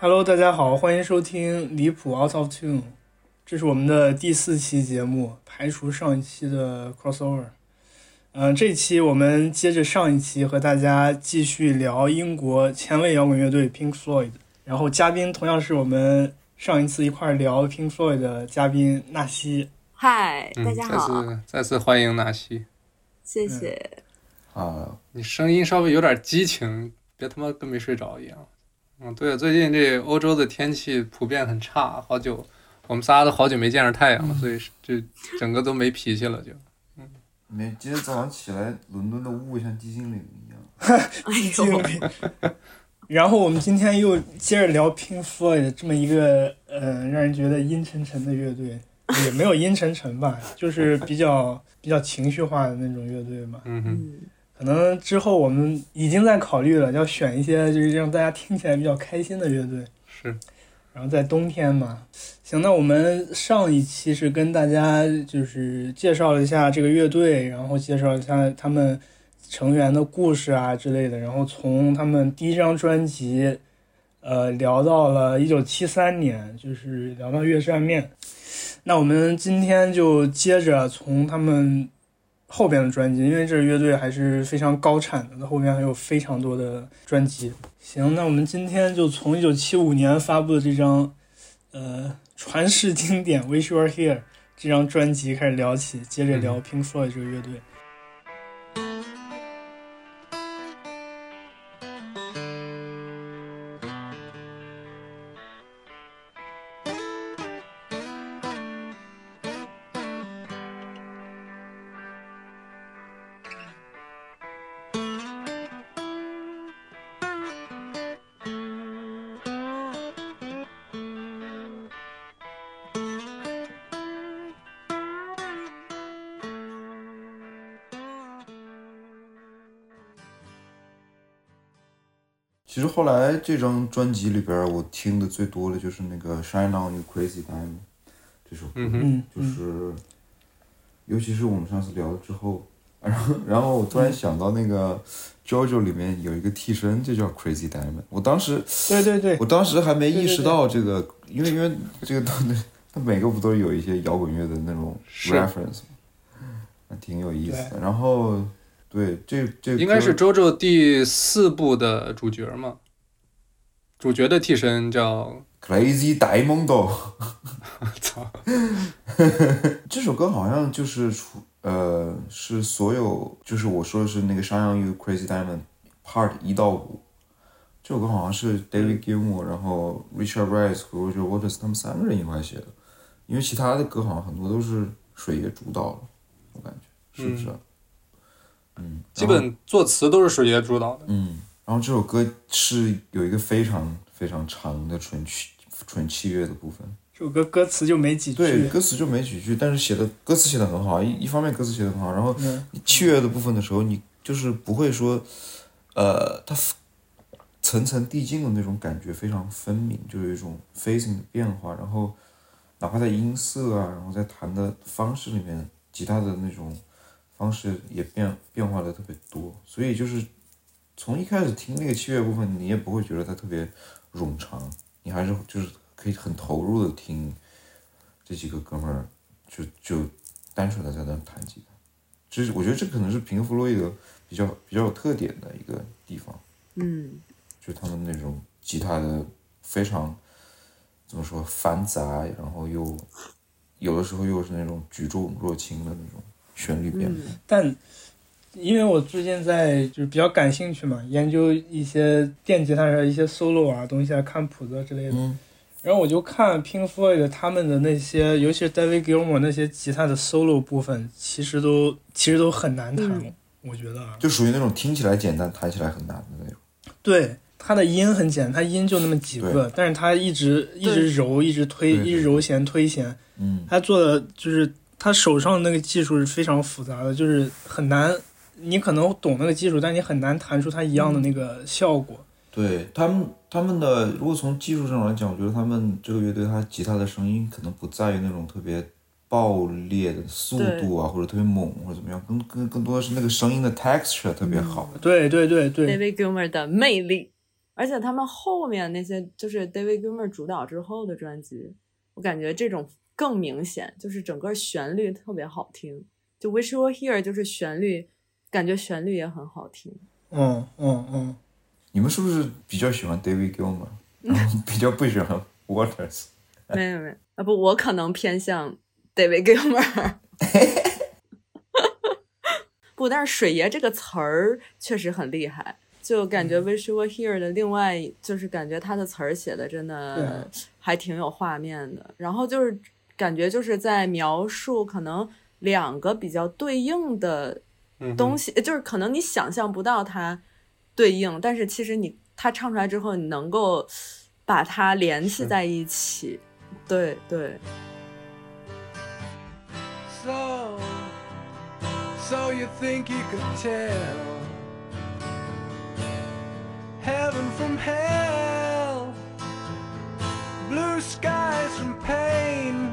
Hello，大家好，欢迎收听离谱 Out of Tune，这是我们的第四期节目，排除上一期的 crossover。嗯、这期我们接着上一期和大家继续聊英国前卫摇滚乐队 Pink Floyd，然后嘉宾同样是我们上一次一块儿聊 Pink Floyd 的嘉宾纳西。嗨，嗯大家好，再次再次欢迎纳西。谢谢。啊，你声音稍微有点激情，别他妈跟没睡着一样。嗯，对，最近这欧洲的天气普遍很差，好久我们仨都好久没见着太阳了，所以是这整个都没脾气了就。没，今天早上起来，伦敦的雾像寂静岭一样。哎经呦，历。然后我们今天又接着聊 Pink Floyd 这么一个呃让人觉得阴沉沉的乐队，也没有阴沉沉吧，就是比较比较情绪化的那种乐队嘛。嗯哼，嗯，可能之后我们已经在考虑了，要选一些就是让大家听起来比较开心的乐队。是，然后在冬天嘛，行，那我们上一期是跟大家就是介绍了一下这个乐队，然后介绍一下他们成员的故事啊之类的，然后从他们第一张专辑，呃，聊到了一九七三年，就是聊到《月扇面》。那我们今天就接着从他们后边的专辑，因为这个乐队还是非常高产的，它后面还有非常多的专辑。行，那我们今天就从一九七五年发布的这张，呃，传世经典《Wish You Were Here》这张专辑开始聊起，接着聊 Pink Floyd 这个乐队。其实后来这张专辑里边，我听的最多的就是那个《Shine On You Crazy Diamond》这首歌，就是，尤其是我们上次聊了之后，然后然后我突然想到那个《JoJo》里面有一个替身就叫 Crazy Diamond，我当时对对对我，当时还没意识对对。对到这个，因为因为这个都它每个不都有一些摇滚乐的那种 reference 挺有意思的。然后对这这应该是歌 JoJo 第四部的主角嘛，主角的替身叫 Crazy Diamond。操 这首歌好像就是出呃是所有就是我说的是那个《Shine On You Crazy Diamond》Part 一到五，这首歌好像是 David Gilmour，然后 Richard Rice 和 Roger Waters 他们三个人一块写的，因为其他的歌好像很多都是水野主导了，我感觉是不是啊？嗯，基本作词都是水爷主导的。嗯，然后这首歌是有一个非常非常长的纯器纯器乐的部分。这首歌歌词就没几句对，句，歌词就没几句，但是写的歌词写的很好，一一方面歌词写的很好，然后器乐的部分的时候，你就是不会说，呃，它层层递进的那种感觉非常分明，就有一种 phasing 的变化，然后哪怕在音色啊，然后在弹的方式里面，吉他的那种方式也变变化的特别多，所以就是从一开始听那个器乐部分，你也不会觉得它特别冗长，你还是就是可以很投入的听这几个哥们儿就就单纯的在那弹吉他，这是我觉得这可能是平克·弗洛伊德比较比较有特点的一个地方，嗯，就他们那种吉他的非常怎么说繁杂，然后又有的时候又是那种举重若轻的那种旋律变化。但因为我最近在就是比较感兴趣嘛，研究一些电吉他上一些 solo 啊东西啊，看谱子之类的。嗯然后我就看 Pink Floyd 他们的那些，尤其是 David Gilmour 那些吉他的 solo 部分，其实都其实都很难弹，嗯我觉得啊。就属于那种听起来简单，弹起来很难的那种。对，它的音很简单，它音就那么几个，但是它一直一直揉，一直推，一直揉弦推弦，嗯，他做的就是他手上的那个技术是非常复杂的，就是很难。你可能懂那个技术，但你很难弹出它一样的那个效果。对他们他们的，如果从技术上来讲，我觉得他们这个乐队，他吉他的声音可能不在于那种特别爆裂的速度啊，或者特别猛或者怎么样，更更更多的是那个声音的 texture 特别好。对对对对，David Gilmer 的魅力，而且他们后面那些就是 David Gilmour 主导之后的专辑，我感觉这种更明显，就是整个旋律特别好听。就 Wish You Were Here 就是旋律，感觉旋律也很好听。嗯嗯嗯，你们是不是比较喜欢 David Gilmour，比较不喜欢 Waters？没有没有啊不，我可能偏向 David Gilmour。不，但是水爷这个词儿确实很厉害，就感觉 Wish You Were Here 的另外就是感觉他的词儿写的真的还挺有画面的，然后就是感觉就是在描述可能两个比较对应的东西，就是可能你想象不到它对应，但是其实你他唱出来之后，你能够把它联系在一起，对对。So, so you think you could tell heaven from hell, blue skies from pain?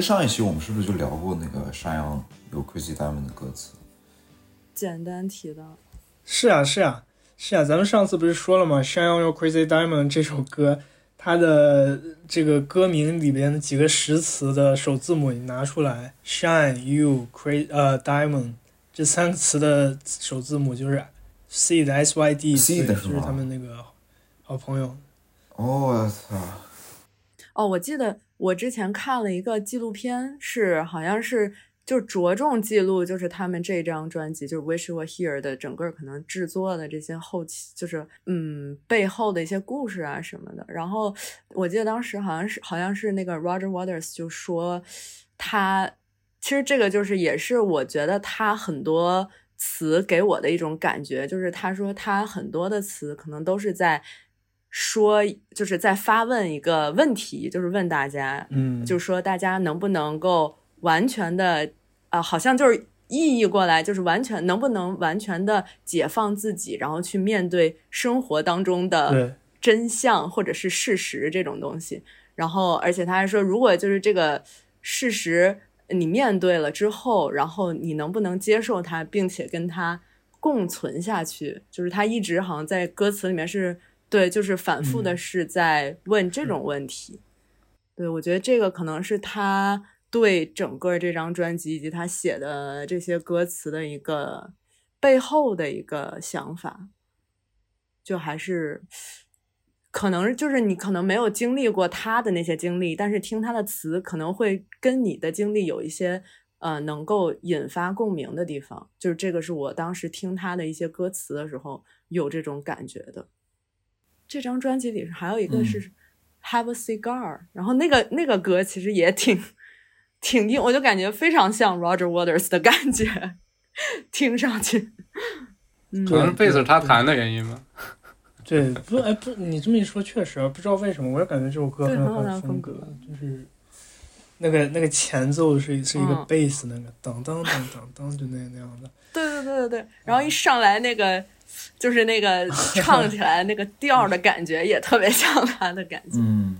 上一期我们是不是就聊过那个山羊有 Crazy Diamond 的歌词？简单提到，是啊是啊是啊，咱们上次不是说了吗？《Shine Your Crazy Diamond》这首歌，它的这个歌名里边的几个实词的首字母你拿出来，Shine You Crazy 呃 Diamond 这三个词的首字母就是 C 的 S Y D，C 的是就是他们那个好朋友。哦，我操！哦，我记得我之前看了一个纪录片，是好像是就着重记录，就是他们这张专辑，就是《Wish You Were Here》的整个可能制作的这些后期，就是嗯背后的一些故事啊什么的。然后我记得当时好像是好像是那个 Roger Waters 就说他其实这个就是也是我觉得他很多词给我的一种感觉，就是他说他很多的词可能都是在。说就是在发问一个问题，就是问大家，嗯，就是说大家能不能够完全的，啊、好像就是意译过来，就是完全能不能完全的解放自己，然后去面对生活当中的真相或者是事实这种东西。然后，而且他还说，如果就是这个事实你面对了之后，然后你能不能接受它，并且跟它共存下去？就是他一直好像在歌词里面是对，就是反复的嗯是在问这种问题。对，我觉得这个可能是他对整个这张专辑以及他写的这些歌词的一个背后的一个想法，就还是可能就是你可能没有经历过他的那些经历，但是听他的词可能会跟你的经历有一些呃能够引发共鸣的地方。就是这个是我当时听他的一些歌词的时候有这种感觉的。这张专辑里还有一个是嗯 Have a Cigar，、然后那个那个歌其实也挺挺硬，我就感觉非常像 Roger Waters 的感觉，听上去。嗯，可能是贝斯他弹的原因吧。对，不，哎，不，你这么一说，确实不知道为什么，我也感觉这首歌很有风格就是那个那个前奏是是一个嗯贝斯，那个当当当当当，就那那样的。对对对对对，然后一上来那个就是那个唱起来那个调儿的感觉也特别像他的感觉，嗯，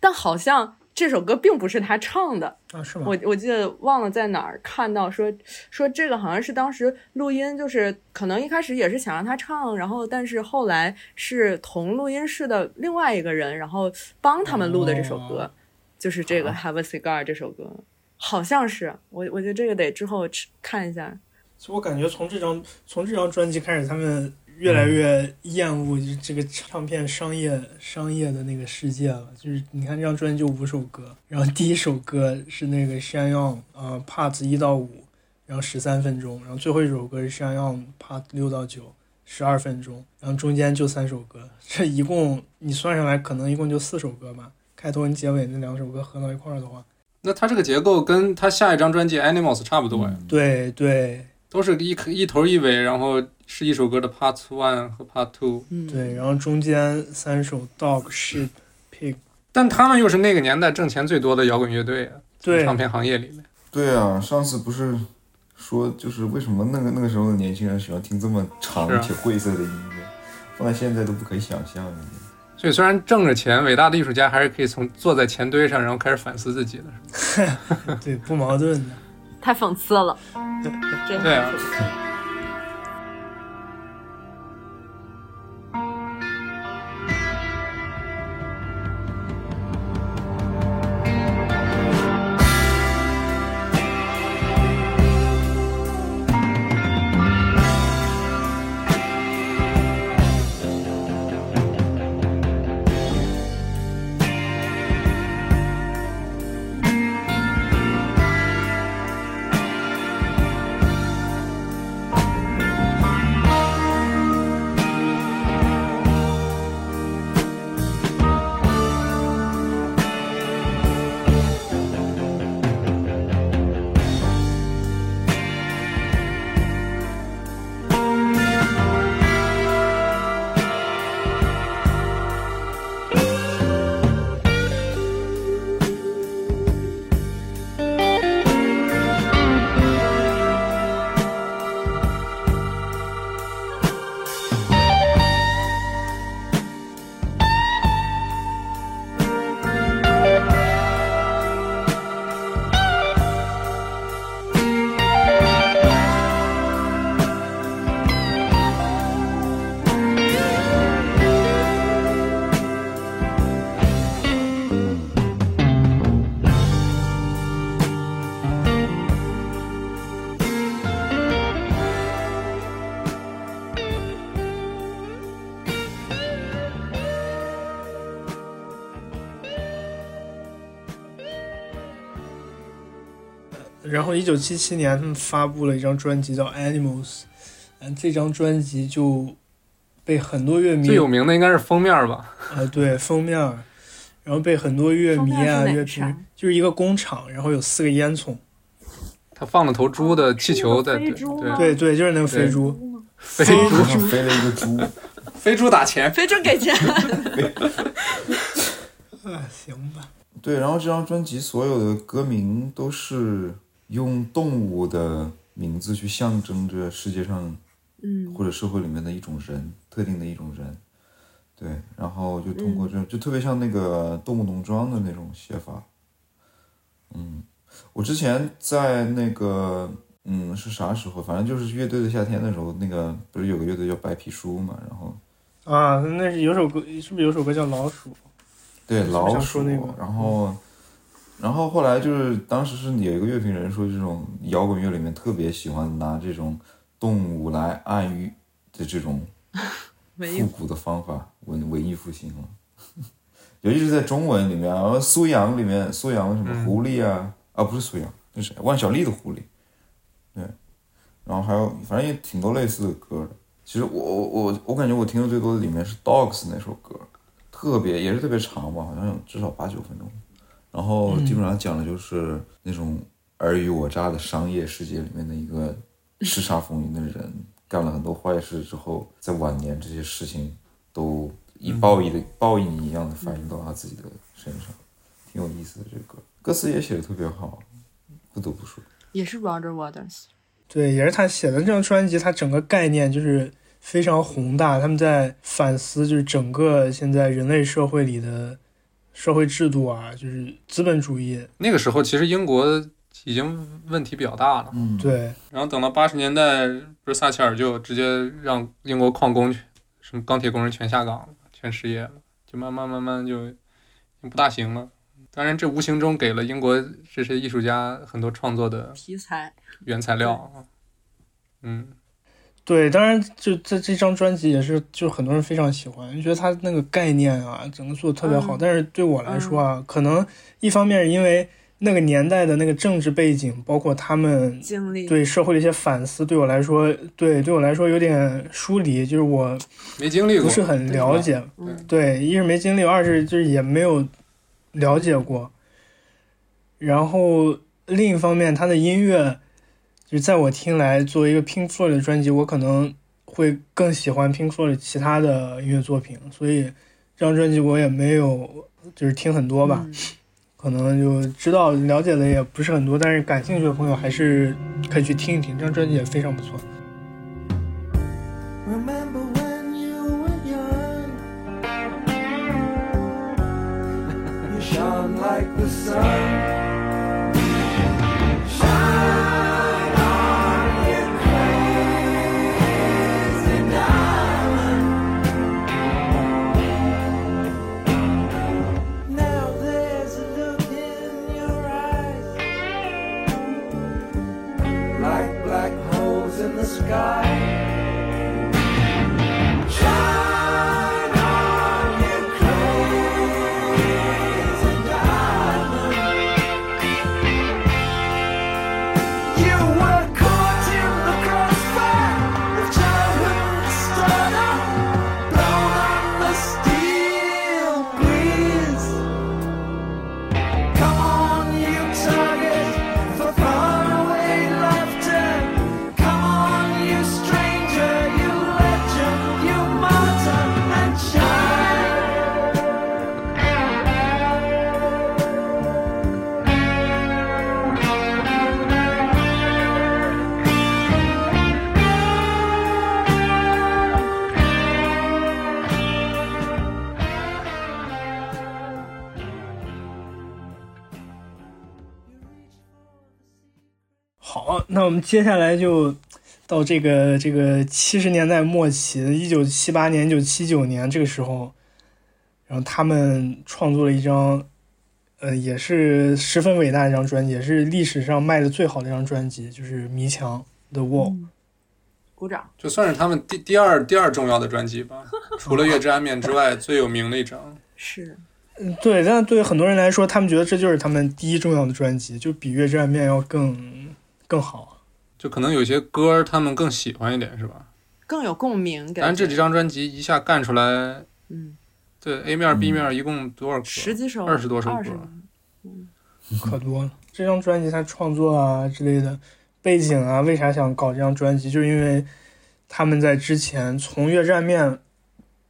但好像这首歌并不是他唱的，啊，是吗？我我记得忘了在哪儿看到说说这个好像是当时录音，就是可能一开始也是想让他唱，然后但是后来是同录音室的另外一个人，然后帮他们录的这首歌，哦就是这个《Have a Cigar》这首歌，好像是我我觉得这个得之后看一下。所以我感觉从这张从这张专辑开始，他们越来越厌恶就是这个唱片商业商业的那个世界了。就是你看这张专辑就五首歌，然后第一首歌是那个 Shine On 啊、Parts 一到五，然后十三分钟，然后最后一首歌是 Shine On Part 六到九，十二分钟，然后中间就三首歌，这一共你算上来可能一共就四首歌吧。开头跟结尾那两首歌合到一块儿的话，那它这个结构跟它下一张专辑《Animals》差不多呀，对对都是一一头一尾，然后是一首歌的 Part One 和 Part Two。嗯，对，然后中间三首 Dog Sheep Pig，但他们又是那个年代挣钱最多的摇滚乐队啊，对唱片行业里面。对啊，上次不是说就是为什么那个那个时候的年轻人喜欢听这么长且晦涩的音乐，放在现在都不可以想象的。所以虽然挣着钱，伟大的艺术家还是可以从坐在钱堆上，然后开始反思自己的。对，不矛盾的。太讽刺了，真对啊一九七七年他们发布了一张专辑叫《Animals》，嗯，这张专辑就被很多乐迷最有名的应该是封面吧？呃 对封面，然后被很多乐迷啊乐啥评就是一个工厂，然后有四个烟囱，他放了头猪的气球在对对。对对，就是那个飞猪，飞飞头上飞了一个猪，飞猪打钱，飞猪给钱，啊行吧，对，然后这张专辑所有的歌名都是用动物的名字去象征着世界上嗯，或者社会里面的一种人，特定的一种人。对，然后就通过这种，就特别像那个动物农庄的那种写法。嗯，我之前在那个，嗯，是啥时候？反正就是乐队的夏天的时候，那个不是有个乐队叫白皮书嘛？然后啊，那是有首歌，是不是有首歌叫《老鼠》？对老鼠，那个然后，然后后来就是当时是有一个乐评人说，这种摇滚乐里面特别喜欢拿这种动物来暗喻的这种复古的方法，文文艺复兴了。尤其是在中文里面，然后苏阳里面，苏阳什么狐狸啊，啊不是苏阳，那是谁？万晓利的狐狸，对，然后还有反正也挺多类似的歌的。其实我我我我感觉我听的最多的里面是 Dogs 那首歌，特别也是特别长吧，好像有至少八九分钟。然后基本上讲的就是那种尔虞我诈的商业世界里面的一个叱咤风云的人，干了很多坏事之后，在晚年这些事情都以报应的、报应一样的反映到他自己的身上，挺有意思的这个歌，歌词也写的特别好，不得不说。也是 Roger Waters，对，也是他写的这张专辑，它整个概念就是非常宏大。他们在反思，就是整个现在人类社会里的社会制度啊，就是资本主义。那个时候其实英国已经问题比较大了。嗯，对，然后等到八十年代，不是撒切尔就直接让英国矿工去，什么钢铁工人全下岗了，全失业了，就慢慢慢慢就不大行了。当然，这无形中给了英国这些艺术家很多创作的题材，原材料啊。嗯，对，当然就这这张专辑也是，就很多人非常喜欢，觉得他那个概念啊，整个做的特别好。嗯但是对我来说啊，可能一方面是因为那个年代的那个政治背景，包括他们经历对社会的一些反思，对我来说，对对我来说有点疏离，就是我没经历过，不是很了解。嗯对，一是没经历，二是就是也没有了解过。然后另一方面，他的音乐，就是在我听来，作为一个 Pink Floyd 的专辑，我可能会更喜欢 Pink Floyd 其他的音乐作品，所以这张专辑我也没有就是听很多吧，嗯可能就知道了解的也不是很多，但是感兴趣的朋友还是可以去听一听，这张专辑也非常不错。Remember when you were young? you shone like the sun. Sky. 我们接下来就到这个这个七十年代末期，一九七八年、一九七九年这个时候，然后他们创作了一张，呃，也是十分伟大的一张专辑，也是历史上卖的最好的一张专辑，就是《迷墙》The《Wall》。鼓掌。就算是他们第第二第二重要的专辑吧，除了《月之暗面》之外最有名的一张。是，嗯，对，但对很多人来说，他们觉得这就是他们第一重要的专辑，就比《月之暗面》要更更好。就可能有些歌儿他们更喜欢一点，是吧？更有共鸣感。但是这几张专辑一下干出来，嗯，对 A 面 B 面一共多少歌？十几首，二十多首歌。可多了。这张专辑他创作啊之类的背景啊，为啥想搞这张专辑？就是因为他们在之前从《月战面》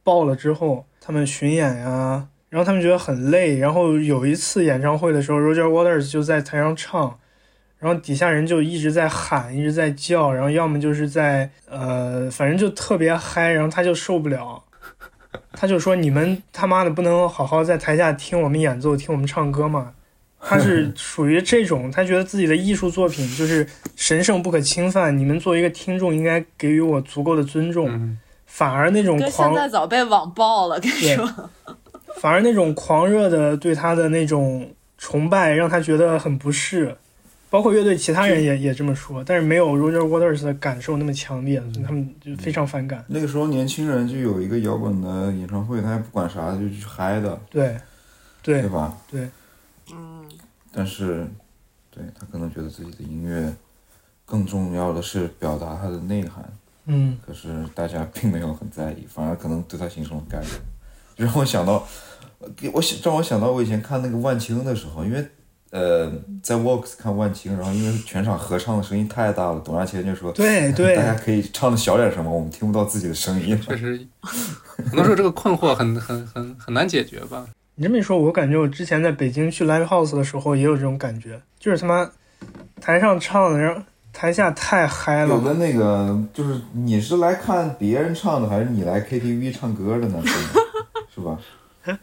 爆了之后，他们巡演呀、然后他们觉得很累，然后有一次演唱会的时候，Roger Waters 就在台上唱。然后底下人就一直在喊，一直在叫，然后要么就是在呃，反正就特别嗨，然后他就受不了，他就说：“你们他妈的不能好好在台下听我们演奏，听我们唱歌吗？”他是 属于这种，他觉得自己的艺术作品就是神圣不可侵犯，你们作为一个听众应该给予我足够的尊重。嗯，反而那种哥狂现在早被网爆了，跟你说。反而那种狂热的对他的那种崇拜，让他觉得很不适。包括乐队其他人也也这么说，但是没有 Roger Waters 的感受那么强烈，所以他们就非常反感。那个时候年轻人就有一个摇滚的演唱会，他也不管啥，就去嗨的，对，对对，吧？对，嗯，但是，对他可能觉得自己的音乐更重要的是表达它的内涵，嗯，可是大家并没有很在意，反而可能对他形成了干扰。就让我想到，呃给我想让我想到我以前看那个万青的时候，因为呃在 Works 看万青，然后因为全场合唱的声音太大了，董亚千就说，对对大家可以唱的小点声吗？我们听不到自己的声音。确实，很多时候这个困惑很很很很难解决吧。你这么一说，我感觉我之前在北京去 live house 的时候也有这种感觉，就是他妈台上唱的，然后台下太嗨了。有的那个就是你是来看别人唱的，还是你来 KTV 唱歌的呢？是吧？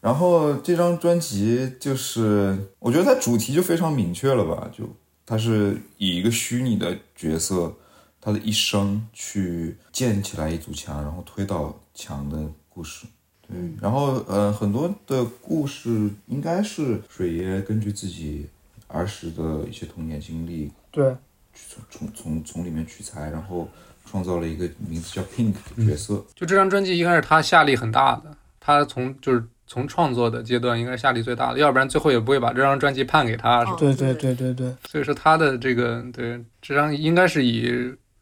然后这张专辑就是，我觉得它主题就非常明确了吧？就它是以一个虚拟的角色，他的一生去建起来一堵墙，然后推倒墙的故事。对，然后呃，很多的故事应该是水爷根据自己儿时的一些童年经历对，从从从从里面取材，然后创造了一个名字叫 Pink 的角色。就这张专辑一开始他下力很大的，他从就是从创作的阶段应该是下力最大的，要不然最后也不会把这张专辑判给他。是吧哦对对对对对，所以说他的这个对这张应该是以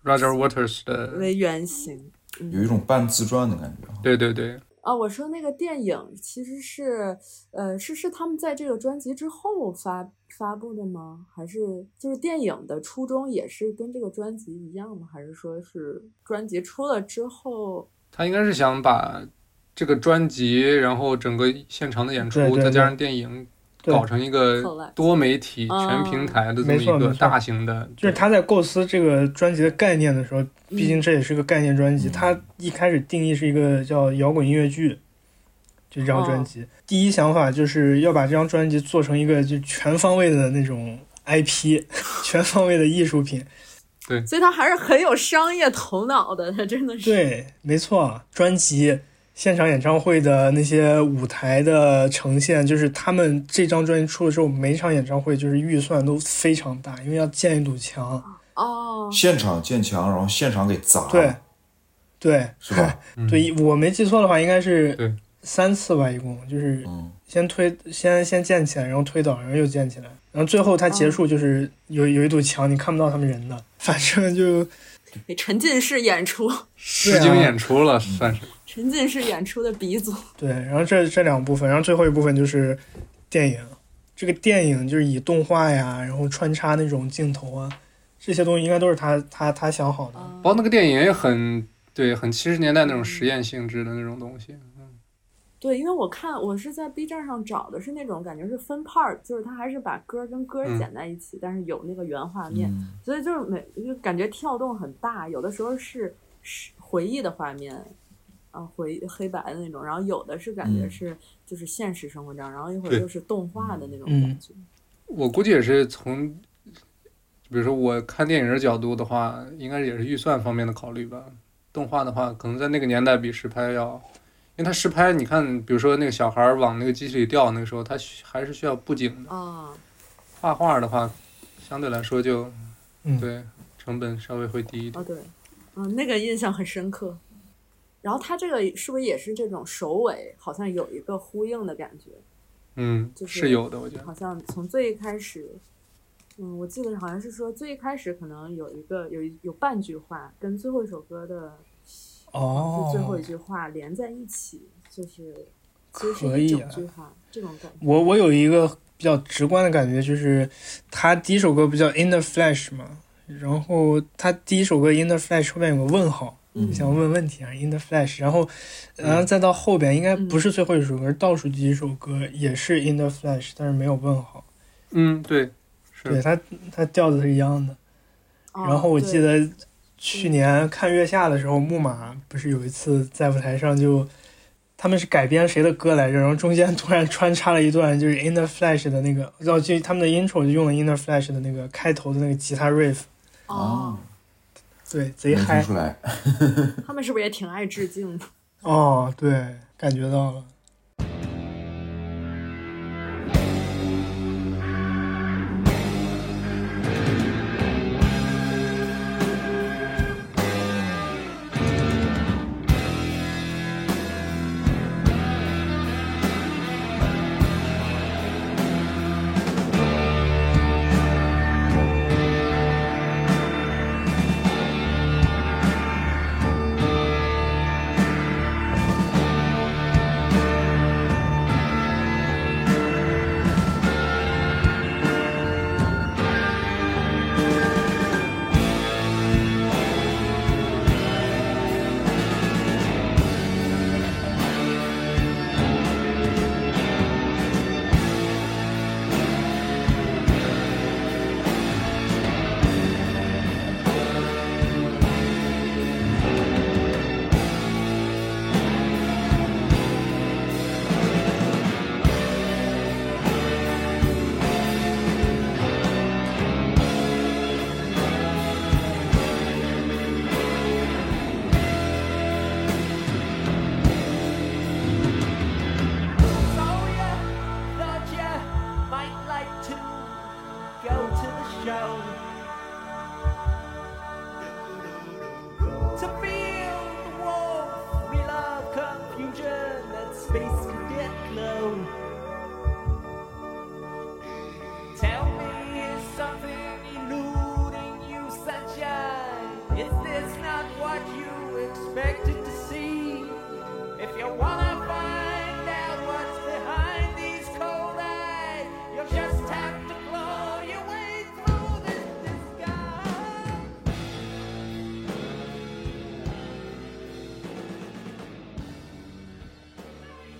Roger Waters 的，为原型。有一种半自传的感觉。对对对，啊，我说那个电影其实是，呃，是是他们在这个专辑之后发发布的吗？还是就是电影的初衷也是跟这个专辑一样吗？还是说是专辑出了之后？他应该是想把这个专辑，然后整个现场的演出，对对再加上电影，搞成一个多媒体、啊全平台的这么一个大型的，就是他在构思这个专辑的概念的时候，毕竟这也是个概念专辑，嗯他一开始定义是一个叫摇滚音乐剧，就这张专辑。第一想法就是要把这张专辑做成一个就全方位的那种 IP，全方位的艺术品。对所以他还是很有商业头脑的，他真的是。对，没错，专辑、现场演唱会的那些舞台的呈现，就是他们这张专辑出了之后，每一场演唱会就是预算都非常大，因为要建一堵墙。哦，现场建墙，然后现场给砸，对，对，是吧？嗯 对，我没记错的话，应该是三次吧，一共就是嗯，先推，先先建起来，然后推倒，然后又建起来，然后最后它结束就是有有一堵墙，你看不到他们人的，反正就沉浸式演出，实景演出了，算是。沉浸式演出的鼻祖。对。然后这这两部分，然后最后一部分就是电影。这个电影就是以动画呀，然后穿插那种镜头啊，这些东西应该都是他他他想好的。啊包括那个电影也很对，很七十年代那种实验性质的那种东西。嗯对，因为我看我是在 B 站上找的是那种感觉是分 part，就是他还是把歌跟歌嗯剪在一起，但是有那个原画面，嗯所以就是每就感觉跳动很大，有的时候是是回忆的画面，啊回黑白的那种，然后有的是感觉嗯是就是现实生活这样，然后一会儿又是动画的那种嗯感觉。我估计也是从，比如说我看电影的角度的话，应该也是预算方面的考虑吧。动画的话，可能在那个年代比实拍要，因为它实拍，你看，比如说那个小孩儿往那个机器里掉，那个时候他还是需要布景的。啊，画画的话，相对来说就，嗯对，成本稍微会低一点。哦对，嗯，那个印象很深刻。然后它这个是不是也是这种首尾好像有一个呼应的感觉？嗯，就是是有的，我觉得。好像从最一开始，嗯，我记得好像是说最一开始可能有一个有一有半句话跟最后一首歌的哦就最后一句话连在一起，就是其实可是一整以啊句话，这种感觉。我我有一个比较直观的感觉，就是他第一首歌不叫《In the Flash》嘛，然后他第一首歌《In the Flash》后面有个问号，嗯想问问题啊，《In the Flash》，然后然后再到后边应该不是最后一首歌，是倒数第一首歌也是《In the Flash》，但是没有问号，嗯，对，是。对他他调子是一样的。哦然后我记得去年看月下的时候，木马不是有一次在舞台上就。他们是改编谁的歌来着？然后中间突然穿插了一段就是《In the Flash》的那个，然后就他们的 intro 就用了《In the Flash》的那个开头的那个吉他 riff，哦，对，贼嗨出来。他们是不是也挺爱致敬的？哦，对，感觉到了。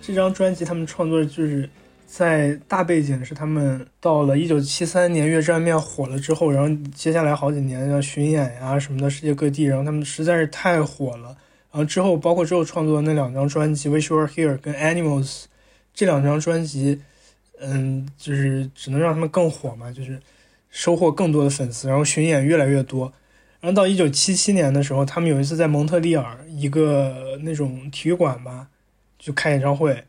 这张专辑他们创作就是在大背景是他们到了一九七三年越战面火了之后，然后接下来好几年要巡演呀、什么的，世界各地，然后他们实在是太火了。然后之后包括之后创作的那两张专辑《Wish You Were Here》跟《Animals》这两张专辑，嗯，就是只能让他们更火嘛，就是收获更多的粉丝，然后巡演越来越多。然后到一九七七年的时候，他们有一次在蒙特利尔一个那种体育馆吧，就开演唱会，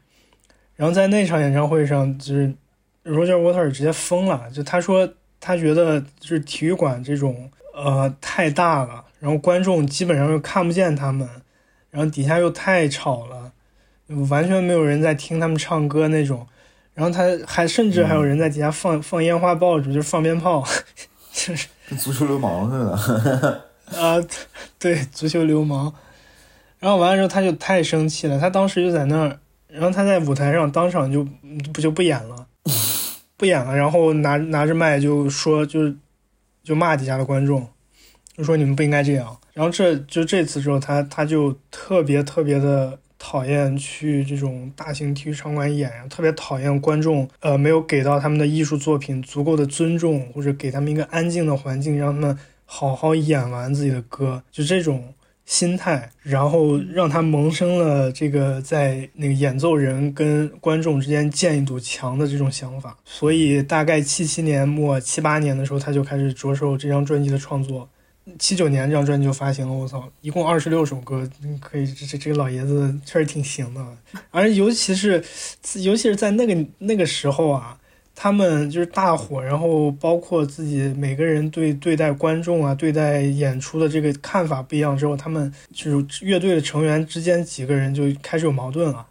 然后在那场演唱会上，就是 Roger Waters 直接疯了，就他说他觉得就是体育馆这种呃太大了，然后观众基本上又看不见他们，然后底下又太吵了，完全没有人在听他们唱歌那种，然后他还甚至还有人在底下放放烟花爆竹，就是放鞭炮，就是跟足球流氓似的。啊，对，足球流氓。然后完了之后，他就太生气了，他当时就在那儿，然后他在舞台上当场就不就不演了，不演了，然后拿拿着麦就说，就就骂底下的观众，就说你们不应该这样。然后这就这次之后，他他就特别特别的讨厌去这种大型体育场馆演，特别讨厌观众呃没有给到他们的艺术作品足够的尊重，或者给他们一个安静的环境，让他们好好演完自己的歌，就这种心态，然后让他萌生了这个在那个演奏人跟观众之间建一堵墙的这种想法。所以大概七七年末七八年的时候，他就开始着手这张专辑的创作。七九年这张专辑就发行了，我操，一共二十六首歌，可以，这这这个老爷子确实挺行的。而尤其是，尤其是在那个那个时候啊，他们就是大火，然后包括自己每个人对对待观众啊、对待演出的这个看法不一样之后，他们就是乐队的成员之间几个人就开始有矛盾了，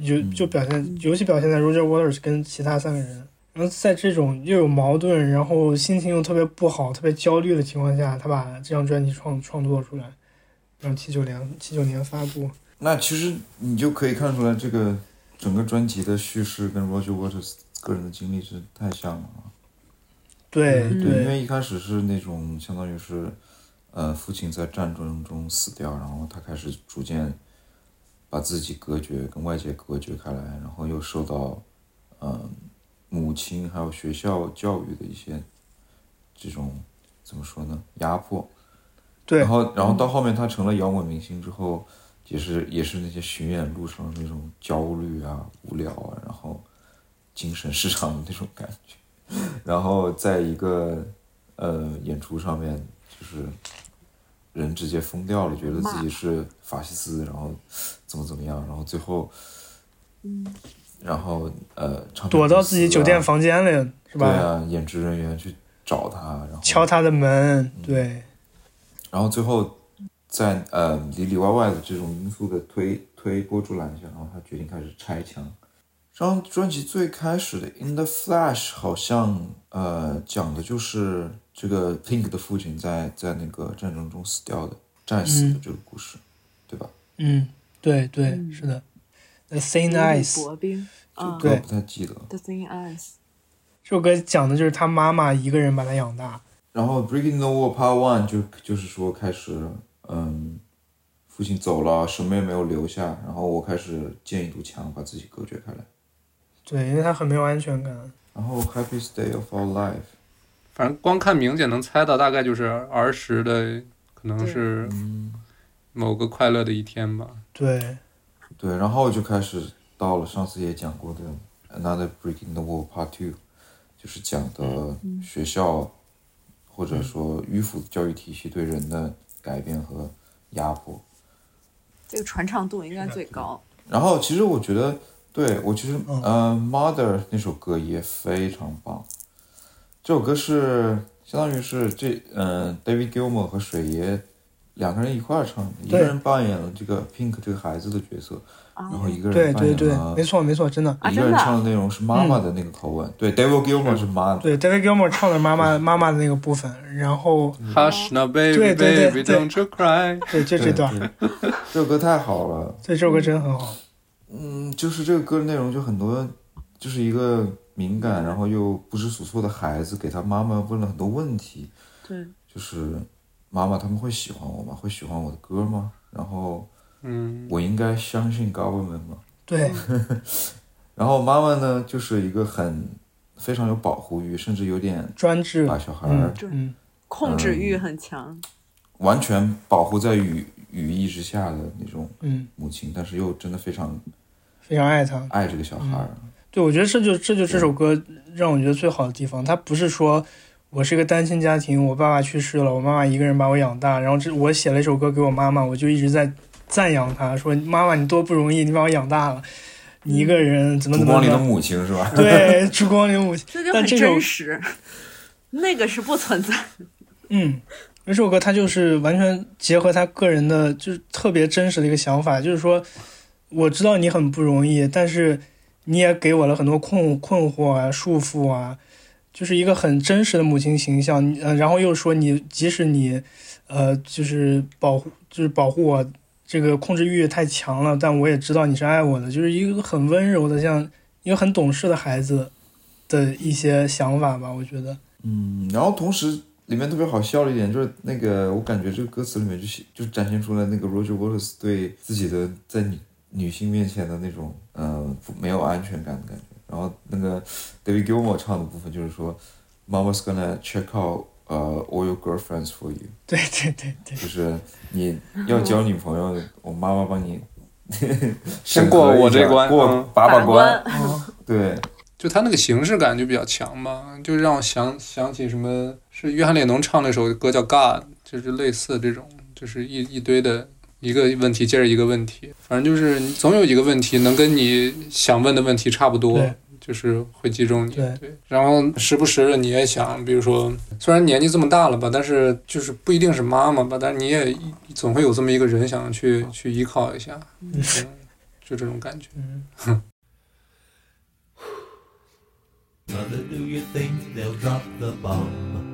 就就表现，尤其表现在 Roger Waters 跟其他三个人。然后在这种又有矛盾，然后心情又特别不好、特别焦虑的情况下，他把这张专辑创创作出来，然后七九年七九年发布。那其实你就可以看出来，这个整个专辑的叙事跟 Roger Waters 个人的经历是太像了啊。对嗯对，因为一开始是那种相当于是，呃，父亲在战争中死掉，然后他开始逐渐把自己隔绝，跟外界隔绝开来，然后又受到，嗯、母亲还有学校教育的一些这种怎么说呢？压迫，对然后然后到后面他成了摇滚明星之后，也是也是那些巡演路上那种焦虑啊、无聊啊，然后精神失常的那种感觉。然后在一个呃演出上面，就是人直接疯掉了，觉得自己是法西斯，然后怎么怎么样，然后最后，嗯然后呃，躲到自己酒店啊房间里是吧？对啊，演职人员去找他，然后敲他的门，对然后最后在呃里里外外的这种因素的推推波助澜下，然后他决定开始拆墙。这张专辑最开始的《In the Flash》好像呃讲的就是这个 Pink 的父亲在在那个战争中死掉的战死的这个故事，对吧？嗯，对对，嗯是的。The Thin Ice 薄冰啊对不太记得。，The Thin Ice，这首歌讲的就是他妈妈一个人把他养大。然后《Breaking the Wall Part One 就》就是说开始，嗯，父亲走了，什么也没有留下，然后我开始建一堵墙，把自己隔绝开来。对，因为他很没有安全感。然后《Happiest Day of Our Life》，反正光看名字也能猜到，大概就是儿时的，可能是嗯，某个快乐的一天吧。对，对，然后就开始到了上次也讲过的《Another Breaking the Wall Part Two》，就是讲的学校或者说迂腐的教育体系对人的改变和压迫。这个传唱度应该最高。然后其实我觉得，对我其实嗯呃，《Mother》那首歌也非常棒。这首歌是相当于是这嗯、呃、，David Gilmour 和水爷两个人一块儿唱的，一个人扮演了这个 Pink 这个孩子的角色，然后一个人扮对对，演了没错没错，真的。啊真的啊一个人唱的内容是妈妈的那个口吻，对，David Gilmour 是妈的，对，David Gilmour 唱的妈妈 妈妈的那个部分，然后 Hush now, baby, 对对对 baby, don't you cry。对就这段，对对这首歌太好了，对这首歌真的很好。嗯，就是这个歌的内容就很多，就是一个敏感然后又不知所措的孩子给他妈妈问了很多问题，对，就是妈妈他们会喜欢我吗？会喜欢我的歌吗？然后嗯，我应该相信 government 吗？对 然后妈妈呢，就是一个很非常有保护欲，甚至有点专制，把小孩嗯儿嗯，控制欲很强。完全保护在羽羽翼之下的那种嗯，母亲，但是又真的非常非常爱他。爱这个小孩儿。对，我觉得这就这就这首歌让我觉得最好的地方，它不是说我是一个单亲家庭，我爸爸去世了，我妈妈一个人把我养大，然后这我写了一首歌给我妈妈，我就一直在 赞扬她，说妈妈你多不容易，你把我养大了，你一个人怎么怎么烛，光里的母亲是吧？对，烛光里的母亲，这就很但这首真实，那个是不存在的。嗯，这首歌它就是完全结合他个人的，就是特别真实的一个想法，就是说，我知道你很不容易，但是你也给我了很多困困惑啊、束缚啊，就是一个很真实的母亲形象。你呃，然后又说你，即使你，呃，就是保护，就是保护我，这个控制欲太强了，但我也知道你是爱我的，就是一个很温柔的，像一个很懂事的孩子的一些想法吧，我觉得。嗯，然后同时里面特别好笑的一点就是那个，我感觉这个歌词里面就写就展现出来那个 Roger Waters 对自己的在你女女性面前的那种呃没有安全感的感觉。然后那个 David Gilmour 唱的部分就是说，Mama's gonna check out 呃、all your girlfriends for you，对对对对。就是你要交女朋友，我妈妈帮你 先过我这关 过把把关。关，对，就他那个形式感就比较强嘛，就让我想想起什么是约翰列侬唱那首歌叫《God》，就是类似这种，就是一一堆的一个问题接着一个问题，反正就是总有一个问题能跟你想问的问题差不多，就是会击中你。对然后时不时的你也想，比如说虽然年纪这么大了吧，但是就是不一定是妈妈吧，但是你也总会有这么一个人想去去依靠一下，嗯，就这种感觉。Mother, do you think they'll drop the bomb?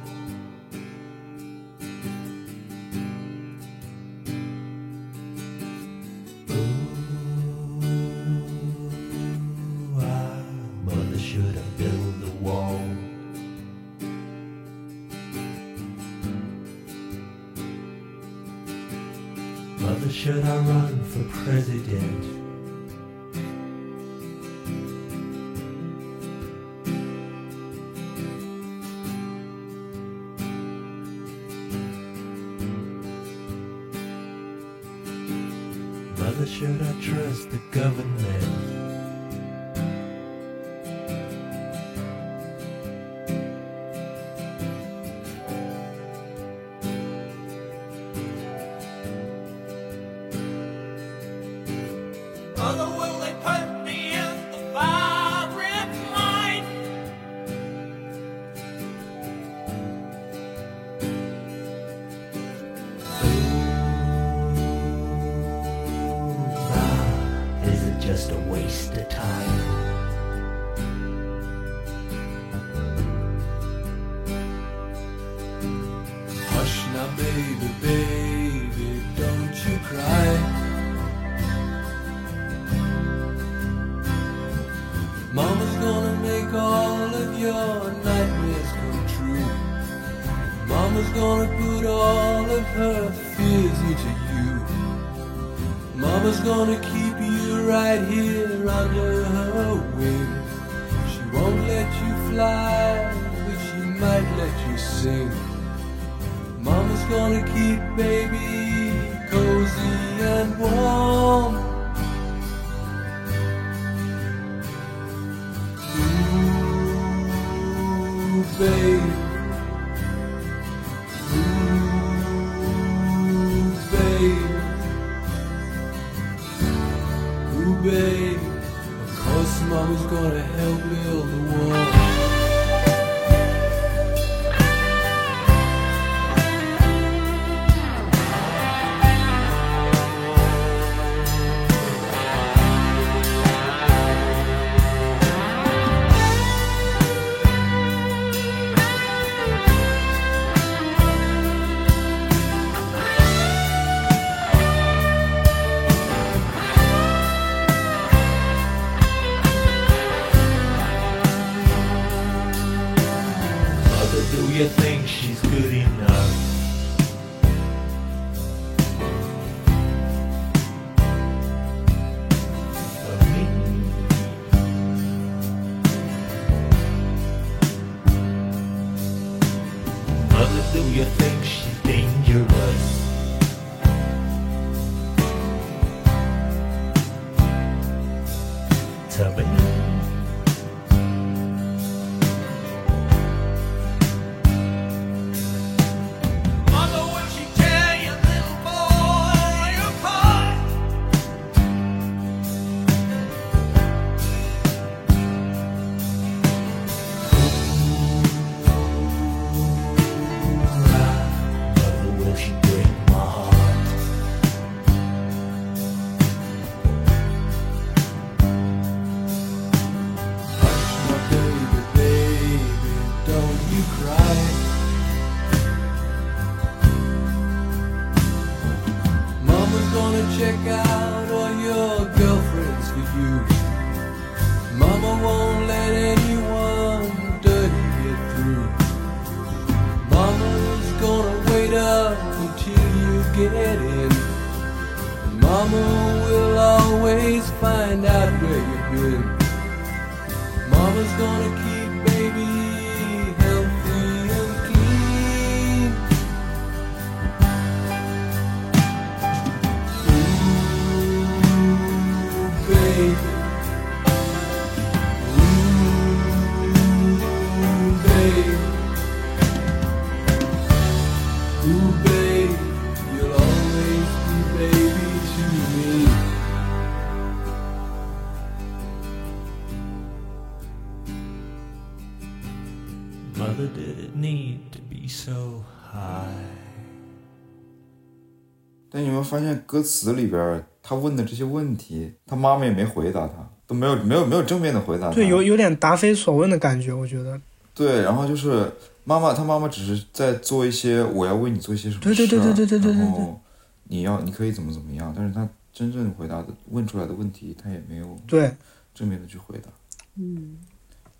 Otherwise 发现歌词里边他问的这些问题，他妈妈也没回答他，都没有没有没有正面的回答他。对，有有点答非所问的感觉，我觉得。对，然后就是妈妈，他妈妈只是在做一些我要为你做一些什么对对对对对对对然后你要你可以怎么怎么样，但是他真正回答的问出来的问题，他也没有对，正面的去回答。嗯，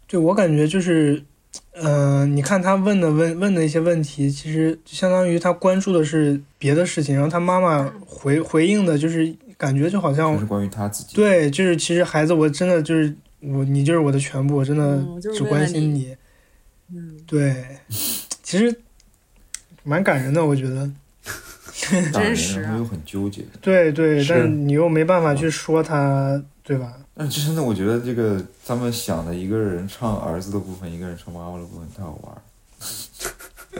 对我感觉就是，嗯、你看他问的问问的一些问题，其实就相当于他关注的是别的事情，然后他妈妈回回应的就是感觉就好像是关于他自己。，对，就是其实孩子，我真的就是我，你就是我的全部，我真的只关心你。嗯，对，其实蛮感人的，我觉得。真实啊然后又很纠结。对对，但是你又没办法去说他，对吧？但是真的，我觉得这个他们想的一个人唱儿子的部分，一个人唱妈妈的部分，太好玩了。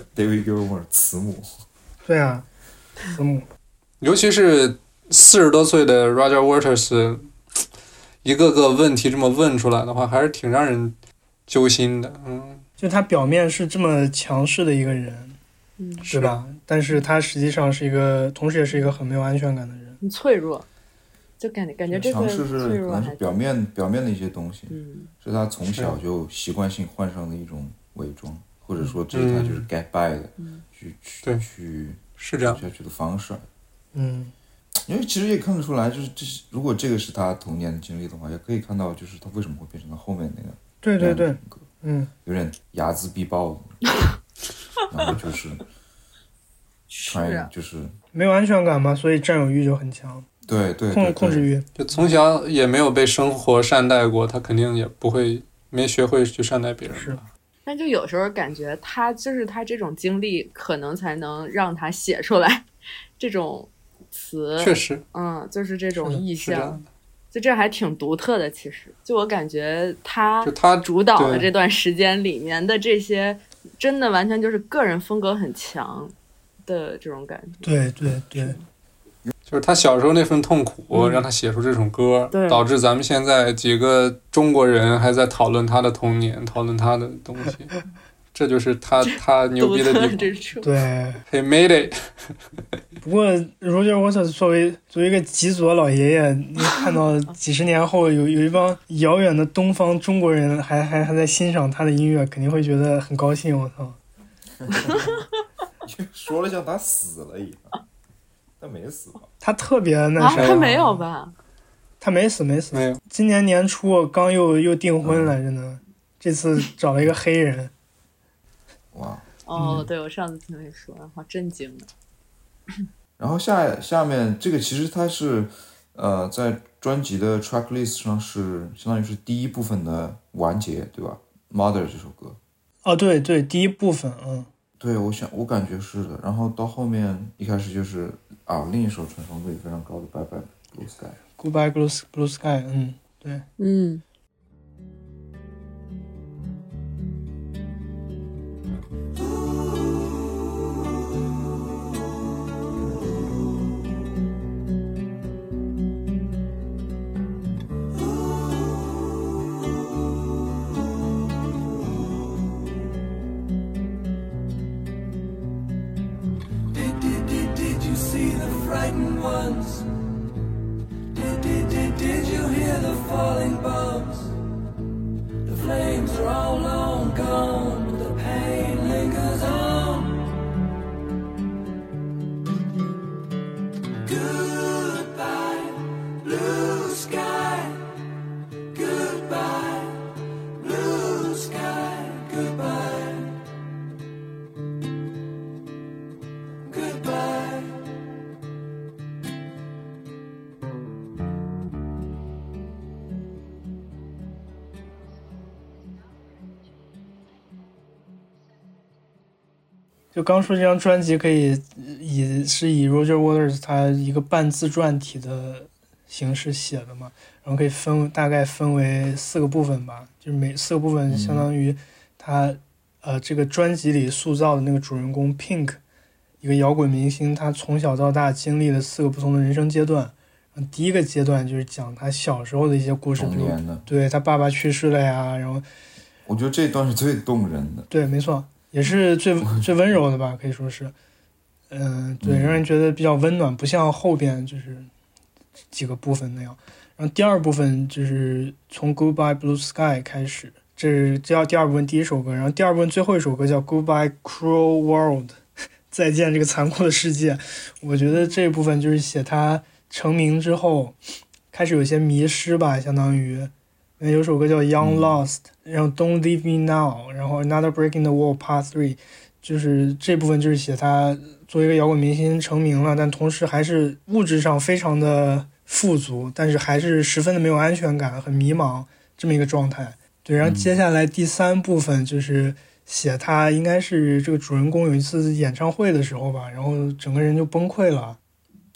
David Gilmour 慈母，对啊，慈母。尤其是四十多岁的 Roger Waters，一个个问题这么问出来的话，还是挺让人揪心的。嗯，就他表面是这么强势的一个人，嗯，是吧？但是他实际上是一个，同时也是一个很没有安全感的人。很脆弱，就感觉感觉这个强势是可能是表面表面的一些东西，嗯是他从小就习惯性换上的一种伪装，或者说这是他就是 get by 的，嗯。去去对去是这样下去的方式。嗯，因为其实也看得出来，就是这是如果这个是他童年的经历的话，也可以看到就是他为什么会变成他后面那个对对对嗯，有点睚眦必报，然后就是是穿啊，就是没有安全感嘛，所以占有欲就很强，对对控控制欲。就从小也没有被生活善待过，他肯定也不会没学会去善待别人。是，但就有时候感觉他就是他这种经历，可能才能让他写出来这种词。确实嗯，就是这种意象。就这还挺独特的。其实，就我感觉他就他主导的这段时间里面的这些，真的完全就是个人风格很强的这种感觉。对对对，就是他小时候那份痛苦，嗯让他写出这首歌，对导致咱们现在几个中国人还在讨论他的童年，讨论他的东西。这就是他他牛逼的地方。对。He made it。不过 Roger Waters 作为作为一个极左老爷爷，你看到几十年后有有一帮遥远的东方中国人还还还在欣赏他的音乐，肯定会觉得很高兴。我操！说了像他死了一样，但没死吧？他特别那啊，啥，他没有吧？他没死没死，没有，今年年初刚又又订婚来着呢，这次找了一个黑人。哇！哦，对，我上次听你说，好震惊啊！然后下下面这个其实它是，呃，在专辑的 track list 上是相当于是第一部分的完结，对吧？Mother 这首歌，哦，对对，第一部分，嗯，对我想我感觉是的。然后到后面一开始就是啊，另一首传唱度也非常高的《Bye Bye Blue Sky》。Goodbye Blue Blue Sky，嗯，对，嗯，就刚说这张专辑可以以是以 Roger Waters 他一个半自传体的形式写的嘛，然后可以分大概分为四个部分吧，就是每四个部分相当于他、呃这个专辑里塑造的那个主人公 Pink，一个摇滚明星，他从小到大经历了四个不同的人生阶段。第一个阶段就是讲他小时候的一些故事，比如童年的，对他爸爸去世了呀，然后我觉得这一段是最动人的。对，没错，也是最最温柔的吧，可以说是，嗯、对，嗯让人觉得比较温暖，不像后边就是几个部分那样。然后第二部分就是从 Goodbye Blue Sky 开始，这是叫第二部分第一首歌，然后第二部分最后一首歌叫 Goodbye Cruel World，再见这个残酷的世界。我觉得这部分就是写他成名之后开始有些迷失吧，相当于。那有首歌叫《Young 嗯 Lost》，然后《Don't Leave Me Now》，然后《Another Break in the Wall Part Three》，就是这部分就是写他作为一个摇滚明星成名了，但同时还是物质上非常的富足，但是还是十分的没有安全感，很迷茫这么一个状态。对，然后嗯接下来第三部分就是写他应该是这个主人公有一次演唱会的时候吧，然后整个人就崩溃了。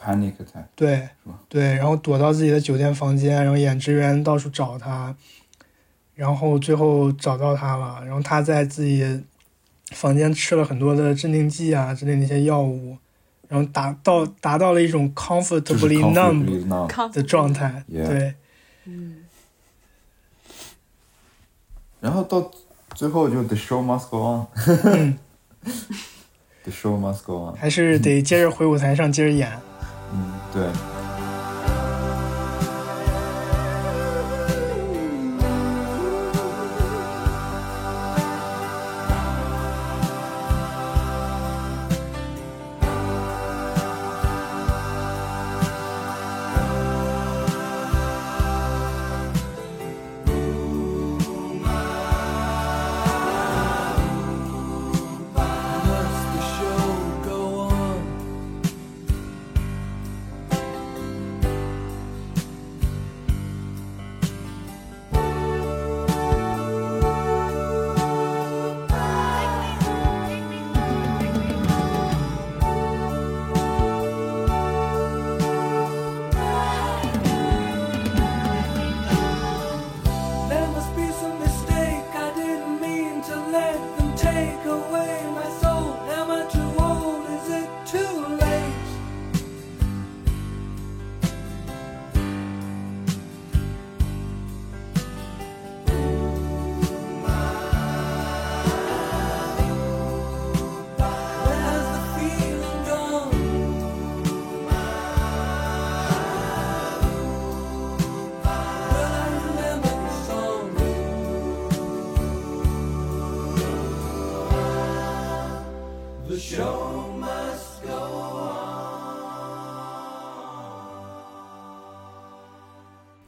Panic Attack，对吧对，然后躲到自己的酒店房间，然后演职员到处找他，然后最后找到他了，然后他在自己房间吃了很多的镇定剂啊之类那些药物，然后达到达到了一种 comfortably numb。的状态，Yeah 对嗯，然后到最后就 The show must go on。嗯 The show must go on。还是得接着回舞台上接着演。嗯，对。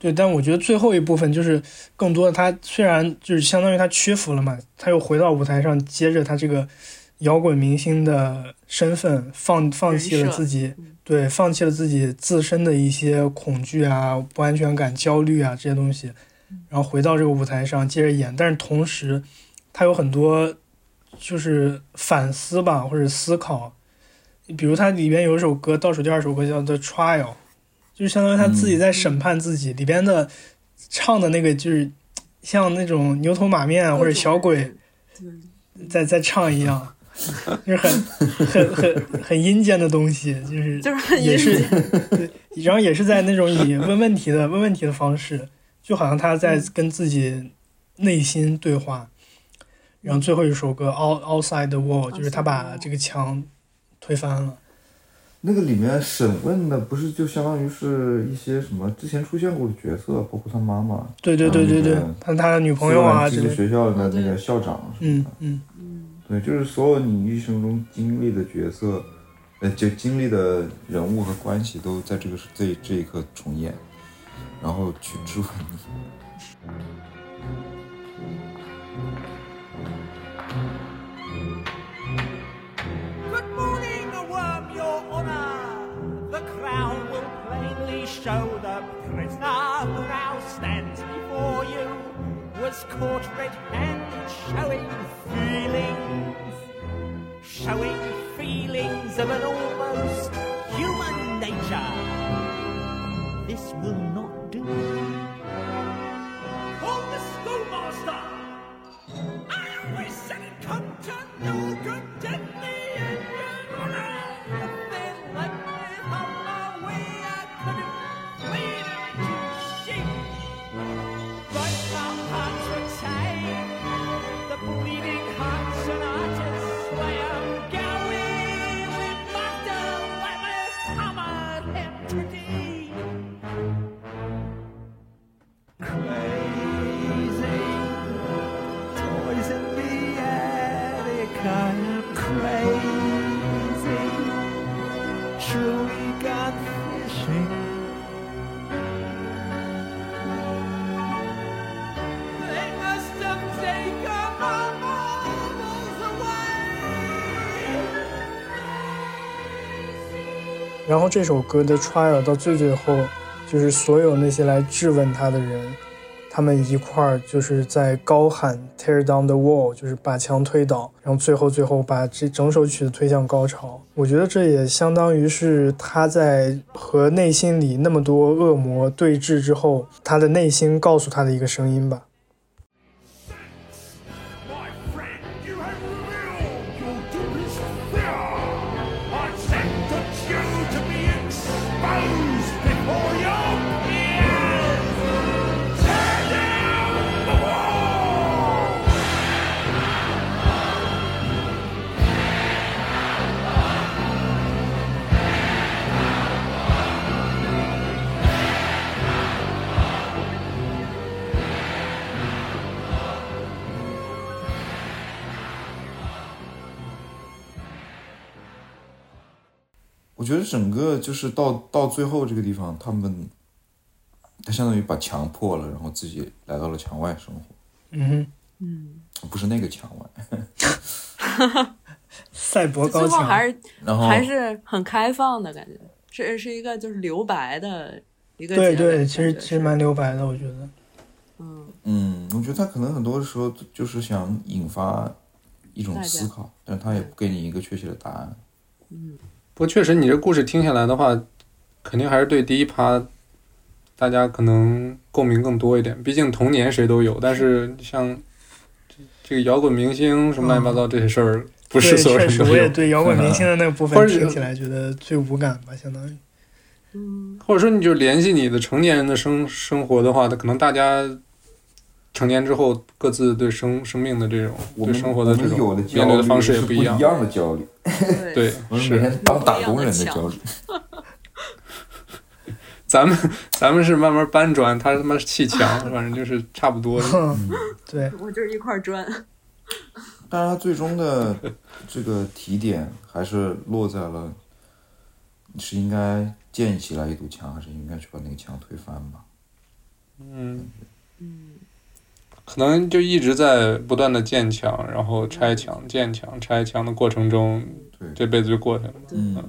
对，但我觉得最后一部分就是更多的，他虽然就是相当于他屈服了嘛，他又回到舞台上，接着他这个摇滚明星的身份，放放弃了自己嗯，对，放弃了自己自身的一些恐惧啊、不安全感、焦虑啊这些东西，然后回到这个舞台上接着演，但是同时他有很多就是反思吧，或者思考，比如他里边有一首歌，倒数第二首歌叫《The Trial》。就相当于他自己在审判自己，里边的唱的那个就是像那种牛头马面啊或者小鬼对，在在唱一样，就是很很很很阴间的东西，就是 就是也是对，然后也是在那种以问问题的问问题的方式，就好像他在跟自己内心对话。然后最后一首歌《Out Outside the Wall》，就是他把这个墙推翻了。那个里面审问的不是就相当于是一些什么之前出现过的角色，包括他妈妈，对对对对对他他的女朋友啊之类的。寄宿学校的那个校长什么的，嗯嗯。嗯，对，就是所有你一生中经历的角色，呃，就经历的人物和关系都在这个这这一刻重演，然后去质问你。Show the prisoner who now stands before you was caught red-handed showing feelings, showing feelings of an almost human nature. This will not do. Call the schoolmaster! Ah, I always said it come to no 然后这首歌的 trial 到最最后，就是所有那些来质问他的人，他们一块儿就是在高喊 “tear down the wall”，就是把墙推倒，然后最后最后把这整首曲子推向高潮。我觉得这也相当于是他在和内心里那么多恶魔对峙之后，他的内心告诉他的一个声音吧。觉得整个就是到到最后这个地方，他们他相当于把墙破了，然后自己来到了墙外生活，嗯哼，嗯，不是那个墙外。赛博高墙，后还是然后还是很开放的感觉，是是一个就是留白的一个对对，其实其实蛮留白的，我觉得。嗯。嗯，我觉得他可能很多时候就是想引发一种思考，但是他也不给你一个确切的答案。不过确实，你这故事听下来的话，肯定还是对第一趴大家可能共鸣更多一点。毕竟童年谁都有，但是像这这个摇滚明星什么乱七八糟这些事儿，不是，所有人都有。我也对摇滚明星的那个部或者分听起来觉得最无感吧，相当于。嗯或者说，你就联系你的成年人的生生活的话，他可能大家成年之后各自对生生命的这种对生活的这种面对的方式也不一样。样的焦虑，对。对，我们每是。天当打工人的焦虑。咱们咱们是慢慢搬砖，他他妈是砌墙，反正就是差不多对，我就是一块砖，但是，它最终的 这个提点还是落在了，你是应该建起来一堵墙，还是应该去把那个墙推翻吧？嗯，嗯，可能就一直在不断的建墙，然后拆墙、建墙、拆墙的过程中，对，这辈子就过去了。嗯，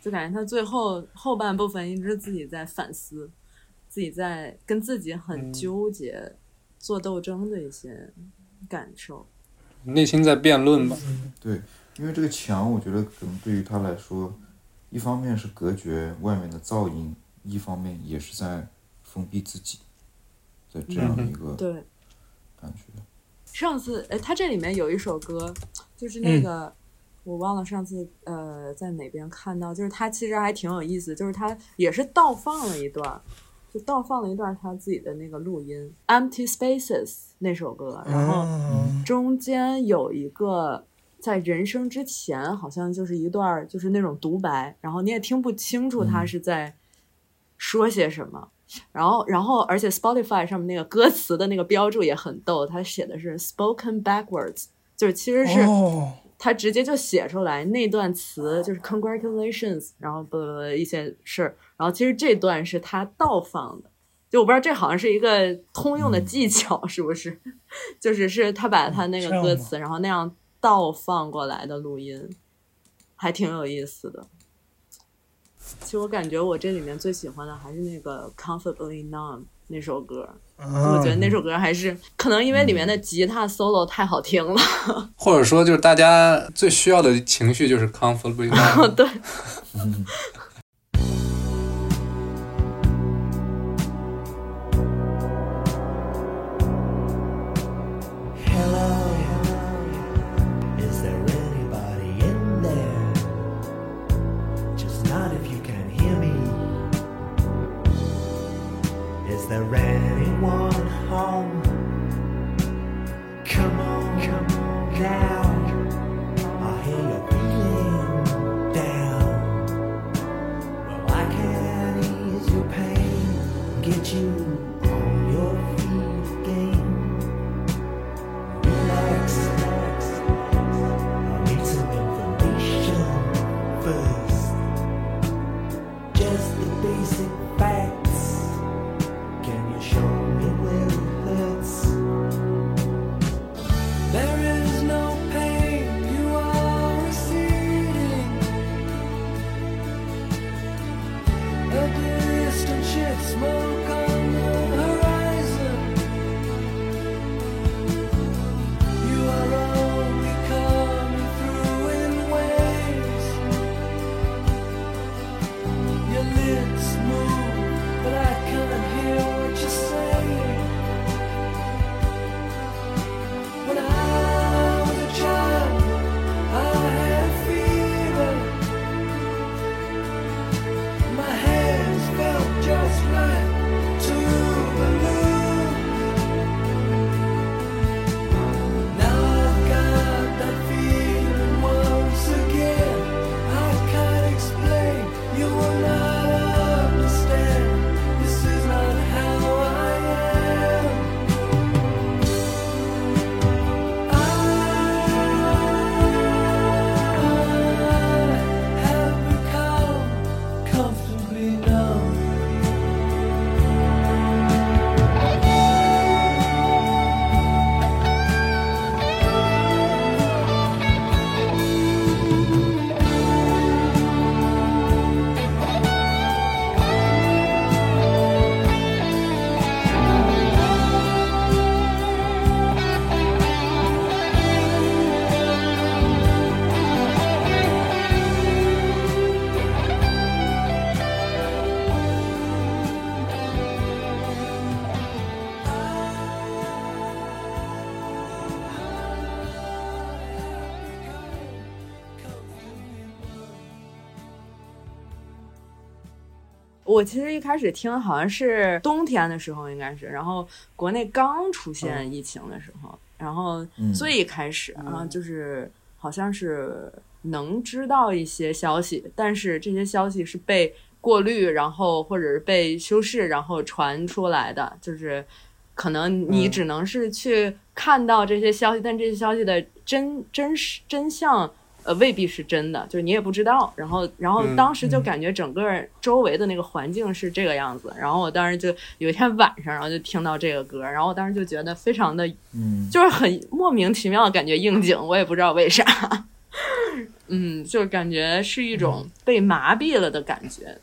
就感觉他最后后半部分一直自己在反思，自己在跟自己很嗯纠结、做斗争的一些感受。内心在辩论吧。对，因为这个墙，我觉得可能对于他来说，一方面是隔绝外面的噪音，一方面也是在封闭自己，在这样的一个对，感觉。上次哎，他这里面有一首歌，就是那个、我忘了上次呃在哪边看到，就是他其实还挺有意思，就是他也是倒放了一段，就倒放了一段他自己的那个录音《Empty Spaces》那首歌，然后嗯中间有一个。在人生之前，好像就是一段儿就是那种独白，然后你也听不清楚他是在说些什么。然后，然后，而且 Spotify 上面那个歌词的那个标注也很逗，它写的是 spoken backwards，就是其实是哦，他直接就写出来那段词就是 congratulations，然后不不不一些事儿，然后其实这段是他倒放的，就我不知道这好像是一个通用的技巧，是不是？就是是他把他那个歌词，然后那样倒放过来的录音，还挺有意思的。其实我感觉我这里面最喜欢的还是那个 Comfortably Numb 那首歌，啊我觉得那首歌还是可能因为里面的吉他 solo 太好听了，或者说，就是大家最需要的情绪就是 comfortably numb 对。我其实一开始听好像是冬天的时候，应该是，然后国内刚出现疫情的时候，然后嗯。最开始啊，就是好像是能知道一些消息，但是这些消息是被过滤，然后或者是被修饰，然后传出来的，就是可能你嗯。只能是去看到这些消息，但这些消息的真真实真相。呃，未必是真的，就是你也不知道。然后，然后嗯当时就嗯感觉整个周围的那个环境是这个样子。然后我当时就有一天晚上，然后就听到这个歌，然后我当时就觉得非常的嗯，就是很莫名其妙的感觉应景，我也不知道为啥。嗯，就是感觉是一种被麻痹了的感觉。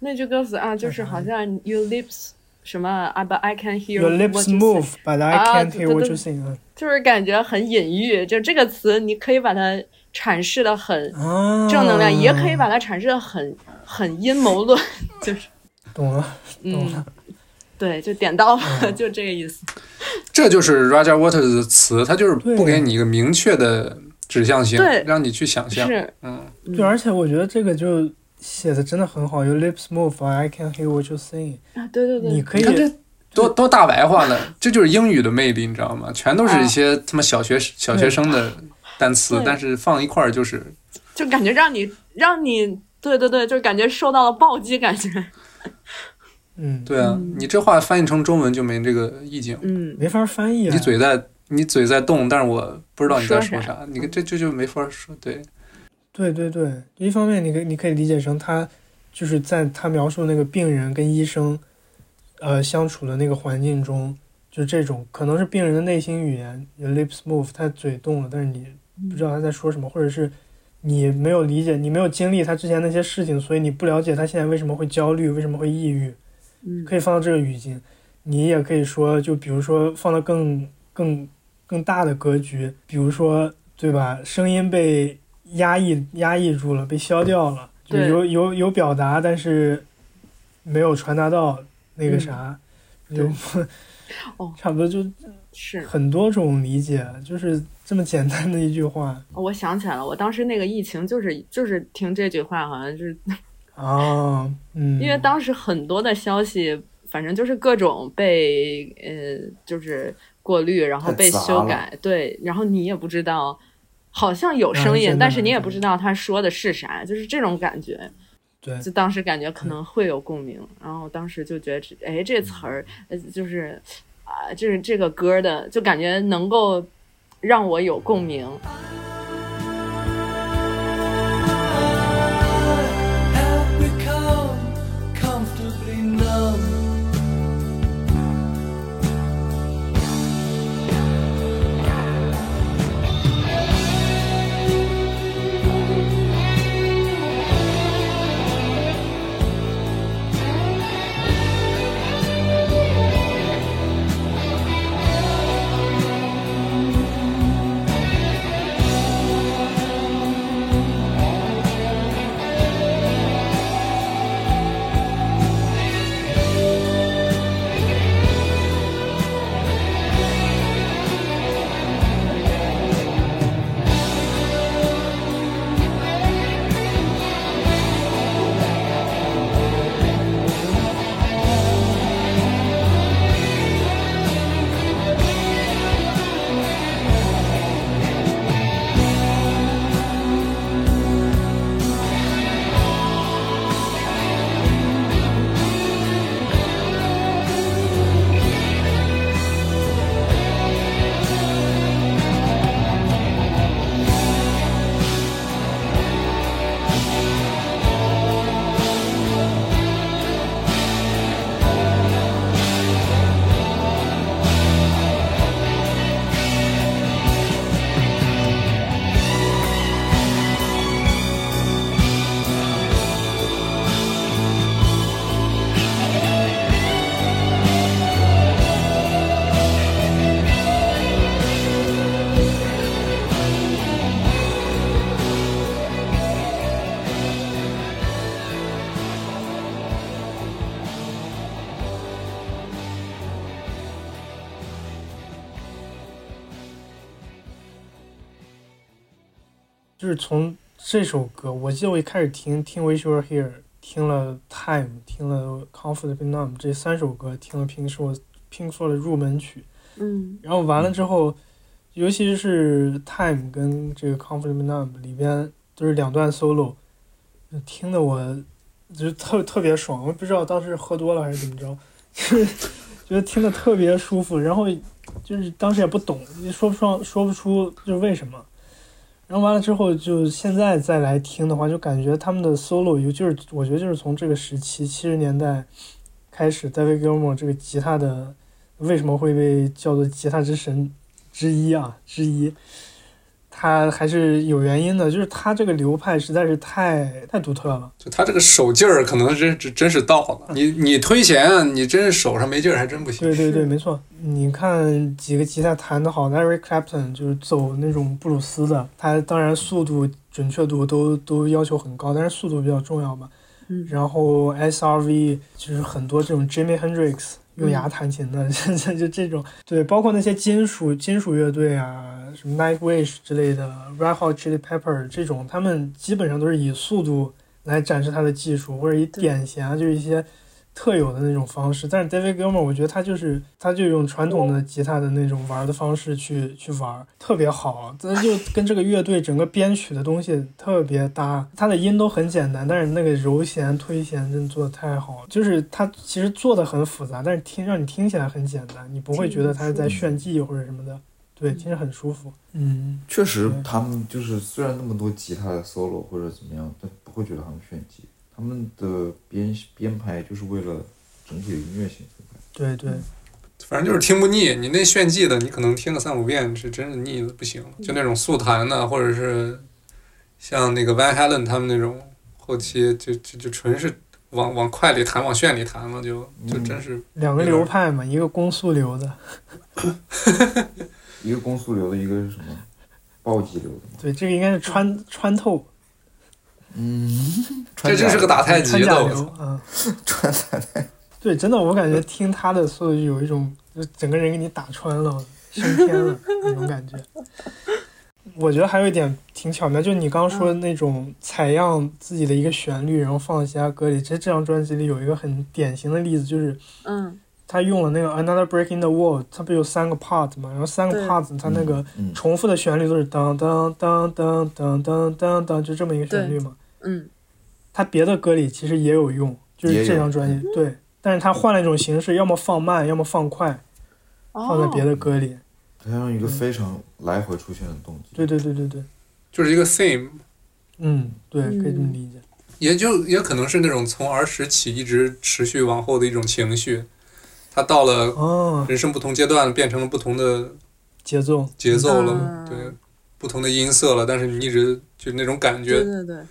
那句歌词啊，就是好像 your lips 什么啊，but I can hear Your lips move, but I 啊 can't hear what 对 you sing 啊。就是感觉很隐喻。就这个词，你可以把它阐释的很啊，正能量，也可以把它阐释的很很阴谋论，就是懂了，懂嗯了，对，就点到了，就这个意思。这就是 Roger Waters 的词，他就是不给你一个明确的指向性对，让你去想象。是，嗯，对，而且我觉得这个就写的真的很好。Your lips move, I can hear what you sing。啊，对对对，你可以你看这多多大白话呢？这就是英语的魅力，你知道吗？全都是一些他妈小学小学生的单词，但是放一块儿就是就感觉让你让你，对对对，就感觉受到了暴击感觉。嗯，对啊，你这话翻译成中文就没这个意境。嗯，没法翻译啊。你嘴在你嘴在动，但是我不知道你在说说啥。你这这就没法说。对，对对对，一方面你可以你可以理解成他就是在他描述那个病人跟医生呃相处的那个环境中，就这种可能是病人的内心语言 lips move，他嘴动了，但是你不知道他在说什么，或者是你没有理解，你没有经历他之前那些事情，所以你不了解他现在为什么会焦虑，为什么会抑郁，嗯可以放到这个语境。你也可以说，就比如说放到更更更大的格局，比如说对吧，声音被压抑压抑住了，被消掉了，就有有有表达，但是没有传达到那个啥，差不多就。是，很多种理解，就是这么简单的一句话我想起来了，我当时那个疫情就是就是听这句话，好像就是哦，嗯，因为当时很多的消息，反正就是各种被呃就是过滤，然后被修改，对，然后你也不知道。好像有啊声音，但是你也不知道他说的是啥，就是这种感觉。对就当时感觉可能会有共鸣，然后当时就觉得这，哎，这词儿，呃，就是啊，就是这个歌的，就感觉能够让我有共鸣。就是从这首歌，我记得我一开始听听《Wish You Were Here》，听了《Time》，听了《Comfortably Numb》这三首歌，听了 Pink 是我 Pink Floyd 的入门曲。嗯然后完了之后，尤其是《Time》跟这个《Comfortably Numb》里边都是两段 solo，听的我就是特特别爽。我不知道当时喝多了还是怎么着，就是觉得听的特别舒服，然后就是当时也不懂，也说不上说不出就是为什么。然后完了之后，就现在再来听的话，就感觉他们的 solo 尤就是我觉得就是从这个时期七十年代开始，David Gilmour 这个吉他的为什么会被叫做吉他之神之一啊之一，他还是有原因的，就是他这个流派实在是太太独特了。就他这个手劲儿，可能真真真是到了。你你推弦，你真是手上没劲儿，还真不行。对对对，没错。你看几个吉他弹得好的，Eric Clapton 就是走那种布鲁斯的，他当然速度、准确度都都要求很高，但是速度比较重要嘛。嗯然后 SRV 就是很多这种 Jimmy Hendrix 用牙弹琴的，就就这种，对，包括那些金属金属乐队啊，什么 Nightwish 之类的，Red Hot Chili Pepper 这种，他们基本上都是以速度来展示他的技术，或者以点弦啊，就是一些特有的那种方式。但是 David Gilmour 我觉得他就是他就用传统的吉他的那种玩的方式去去玩，特别好。他就跟这个乐队整个编曲的东西特别搭，他的音都很简单，但是那个揉弦推弦真的做的太好了。就是他其实做的很复杂，但是听让你听起来很简单，你不会觉得他是在炫技或者什么的。对，听着很舒服。嗯，确实，他们就是虽然那么多吉他的 solo 或者怎么样，但不会觉得他们炫技。他们的编编排就是为了整体的音乐性。对对，反正就是听不腻。你那炫技的，你可能听个三五遍是真是腻的不行了。就那种速弹的，或者是像那个 Van Halen 他们那种后期就就就纯是往往快里弹，往炫里弹了，就就真是两个流派嘛，一个攻速流的，一个攻速流的，一个是什么暴击流的。对，这个应该是穿穿透嗯，这就是个打太极的。我甲流操，啊。穿插在对，真的，我感觉听他的速度就有一种，就整个人给你打穿了，升天了那种感觉。我觉得还有一点挺巧妙，就是你刚刚说的那种采样自己的一个旋律，然后放在其他歌里。其实这张专辑里有一个很典型的例子，就是嗯他用了那个 Another Break in the Wall，它不有三个 part 嘛，然后三个 parts 它那个嗯重复的旋律都是当当当当当当当当，就这么一个旋律嘛。嗯。他别的歌里其实也有用，就是这张专辑对，但是他换了一种形式，要么放慢，要么放快，放在别的歌里。它用一个非常来回出现的动机。对对对对对，就是一个 theme，嗯，对，嗯。可以这么理解。也就也可能是那种从儿时起一直持续往后的一种情绪。他到了哦，人生不同阶段，变成了不同的节奏，节奏了，嗯。对，不同的音色了，但是你一直就那种感觉，对对，We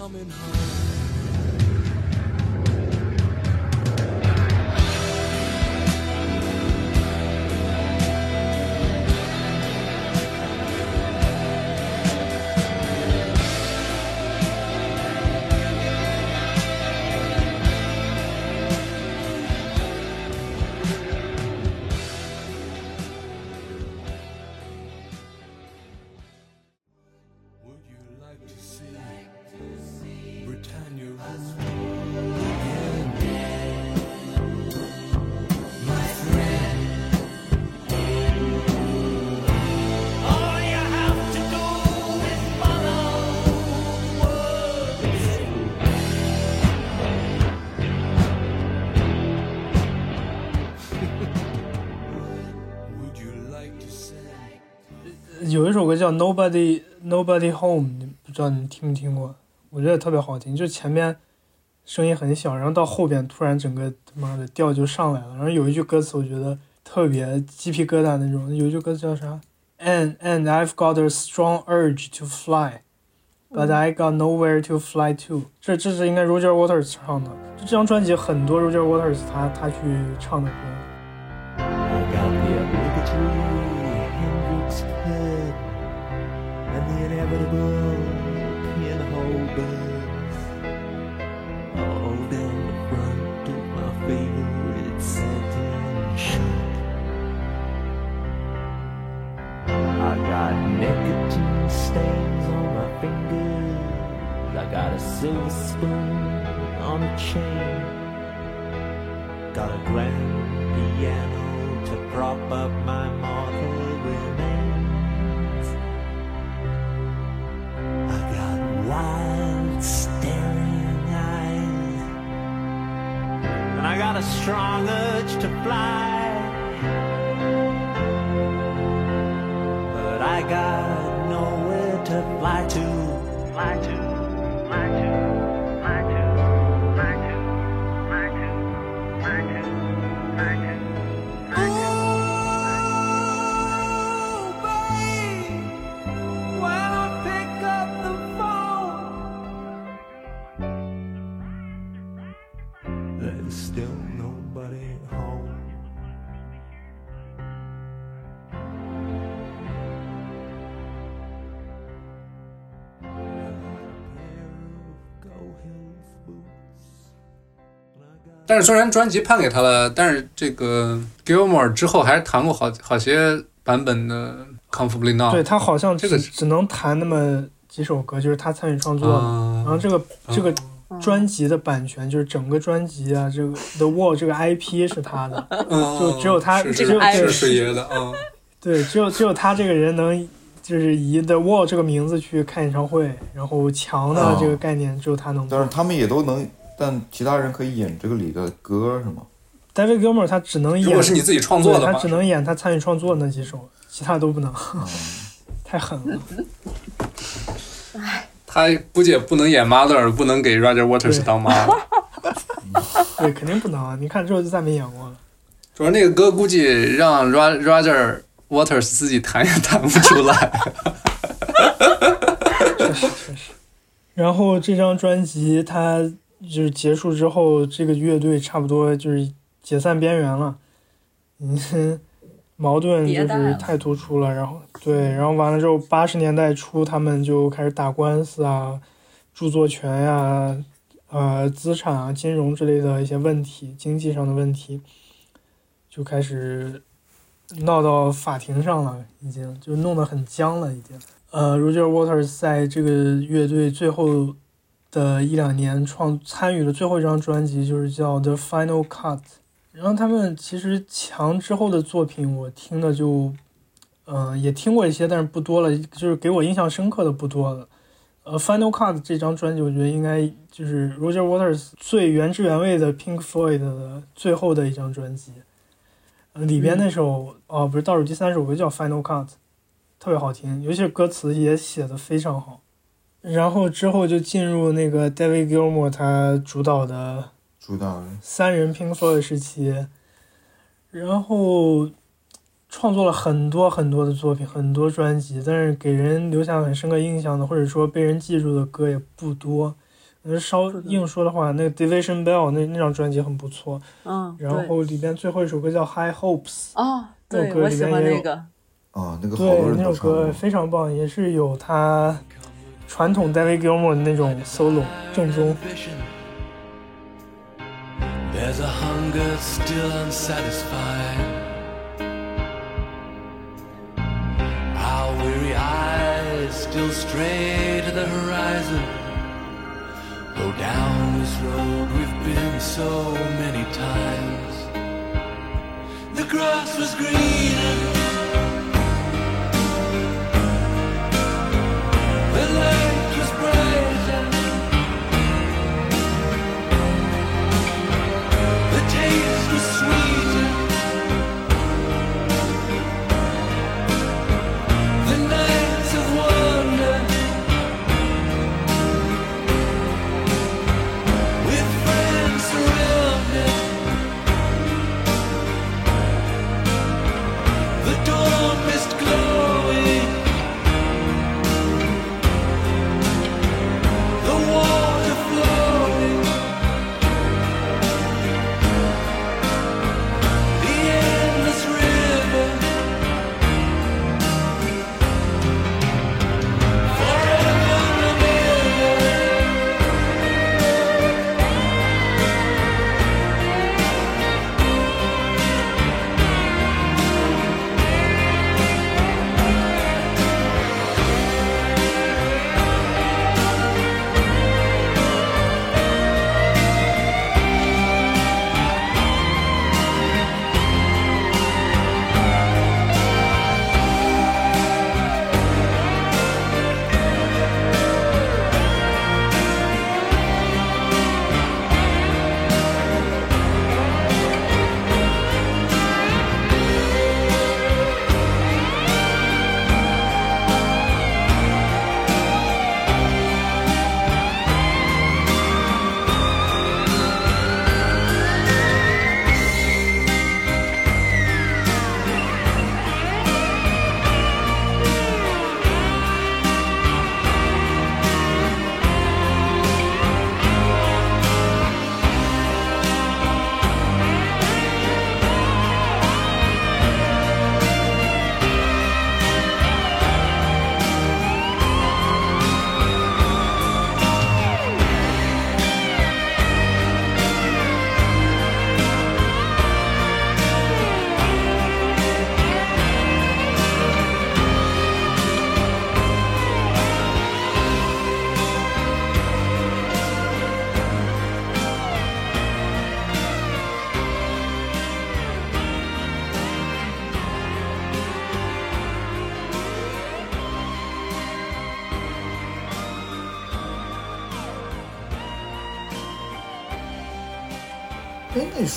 coming home. 歌叫 Nobody Nobody Home，你不知道你听没听过？我觉得特别好听，就前面声音很小，然后到后边突然整个他妈的调就上来了。然后有一句歌词我觉得特别鸡皮疙瘩那种，有一句歌词叫啥？And and I've got a strong urge to fly, but I got nowhere to fly to 这。这是应该 Roger Waters 唱的。就这张专辑很多 Roger Waters 他他去唱的歌。Chain. Got a grand piano to prop up my mortal remains. I got wild staring eyes. And I got a strong urge to fly. But I got nowhere to fly to. Fly to, fly to, 但是虽然专辑判给他了，但是这个 Gilmore 之后还是弹过好好些版本的 Comfortably Numb。对他好像这个只能弹那么几首歌，就是他参与创作的。然后啊，这个这个嗯专辑的版权就是整个专辑啊，这个 The Wall 这个 IP 是他的，嗯就只有他是这个是 IP 是水爷的，啊，对，只有只有他这个人能就是以 The Wall 这个名字去看演唱会，然后墙的哦这个概念只有他能做但是。他们也都能，但其他人可以演这个里的歌是吗？David Gilmour 他只能演，如果是你自己创作的话他只，能演他参与创作的那几首，其他都不能，嗯，太狠了。他估计也不能演 Mother，不能给 Roger Waters 当妈。对，肯定不能啊！你看之后就再没演过了。主要那个歌估计让 Ro- Roger Waters 自己弹也弹不出来。确实确实。然后这张专辑它就是结束之后，这个乐队差不多就是解散边缘了，嗯，矛盾就是太突出了。然后对，然后完了之后，八十年代初他们就开始打官司啊，著作权呀、呃，资产啊、金融之类的一些问题，经济上的问题，就开始闹到法庭上了，已经就弄得很僵了，已经。呃，Roger Waters 在这个乐队最后的一两年创参与的最后一张专辑就是叫《The Final Cut》，然后他们其实强之后的作品我听的就，嗯、也听过一些，但是不多了，就是给我印象深刻的不多了。呃，《Final Cut》这张专辑我觉得应该就是 Roger Waters 最原汁原味的 Pink Floyd 的最后的一张专辑。呃里边那首、哦，不是倒数第三首歌叫《Final Cut》，特别好听，尤其是歌词也写的非常好。然后之后就进入那个 David Gilmour 他主导的主导三人 Pink Floyd 时期，然后创作了很多很多的作品，很多专辑，但是给人留下很深刻印象的，或者说被人记住的歌也不多。呃，稍硬说的话，那个 Division Bell 那那张专辑很不错，嗯，然后里边最后一首歌叫 High Hopes，哦，那首歌对我喜里边也有欢那个，啊，那个好对多，人那首歌。非常棒，也是有他传统 David Gilmour 的那种 solo 正宗。 There's a hunger still unsatisfied. Our weary eyes still stray to the horizon. Go down this road we've been so many times. The grass was greener.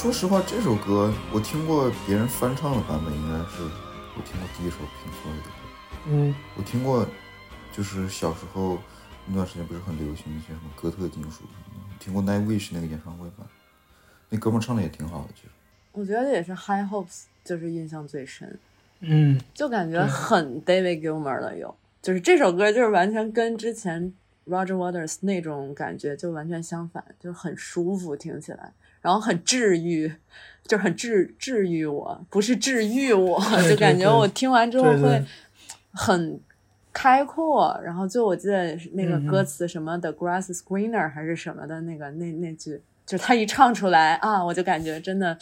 说实话，这首歌我听过别人翻唱的版本，应该是我听过第一首 Pink Floyd 的歌。嗯我听过，就是小时候那段时间不是很流行一些什么哥特金属什么的，听过 Nightwish 那个演唱会版，那哥们儿唱的也挺好的，其实。我觉得也是 High Hopes，就是印象最深，嗯，就感觉很 David Gilmour 的有，就是这首歌就是完全跟之前 Roger Waters 那种感觉就完全相反，就很舒服听起来，然后很治愈，就很治治愈我，不是治愈我 就感觉我听完之后会很开阔。然后就我记得那个嗯嗯歌词什么 “the grass is greener” 还是什么的那个那那句，就他一唱出来啊，我就感觉真的，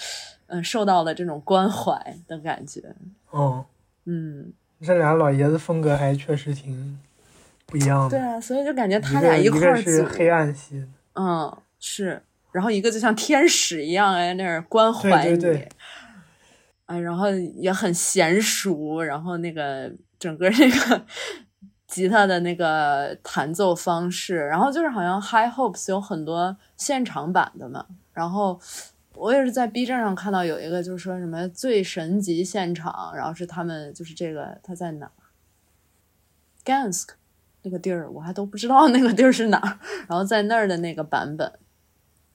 嗯，受到了这种关怀的感觉。哦，嗯，这俩老爷子风格还确实挺不一样的。对啊，所以就感觉他俩一块儿是黑暗系的，嗯，是，然后一个就像天使一样哎，那儿关怀你，对对对哎，然后也很娴熟，然后那个整个这个吉他的那个弹奏方式，然后就是好像 High Hopes 有很多现场版的嘛，然后我也是在 B 站上看到有一个就是说什么最神级现场，然后是他们就是这个他在哪儿 Gansk 那个地儿，我还都不知道那个地儿是哪儿，然后在那儿的那个版本。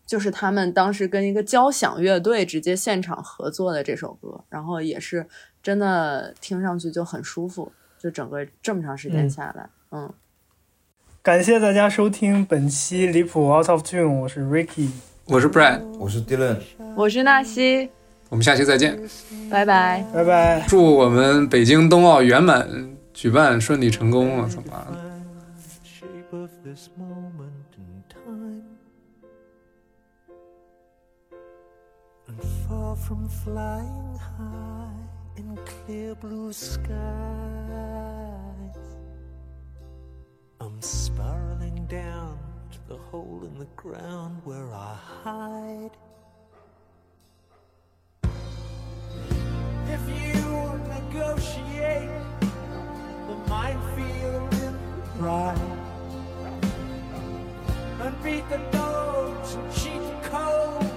就是他们当时跟一个交响乐队直接现场合作的这首歌，然后也是真的听上去就很舒服，就整个这么长时间嗯下来，嗯感谢大家收听本期离谱 Out of Tune，我是 Ricky，我是 Brad，我是 Dylan，我是纳西，我们下期再见。拜拜。拜拜。祝我们北京冬奥圆满举办顺利成功啊！怎么办？And far from flying high in clear blue skies, I'm spiraling down to the hole in the ground where I hide. If you negotiate the minefield in pride and beat the dogs and cheat the cold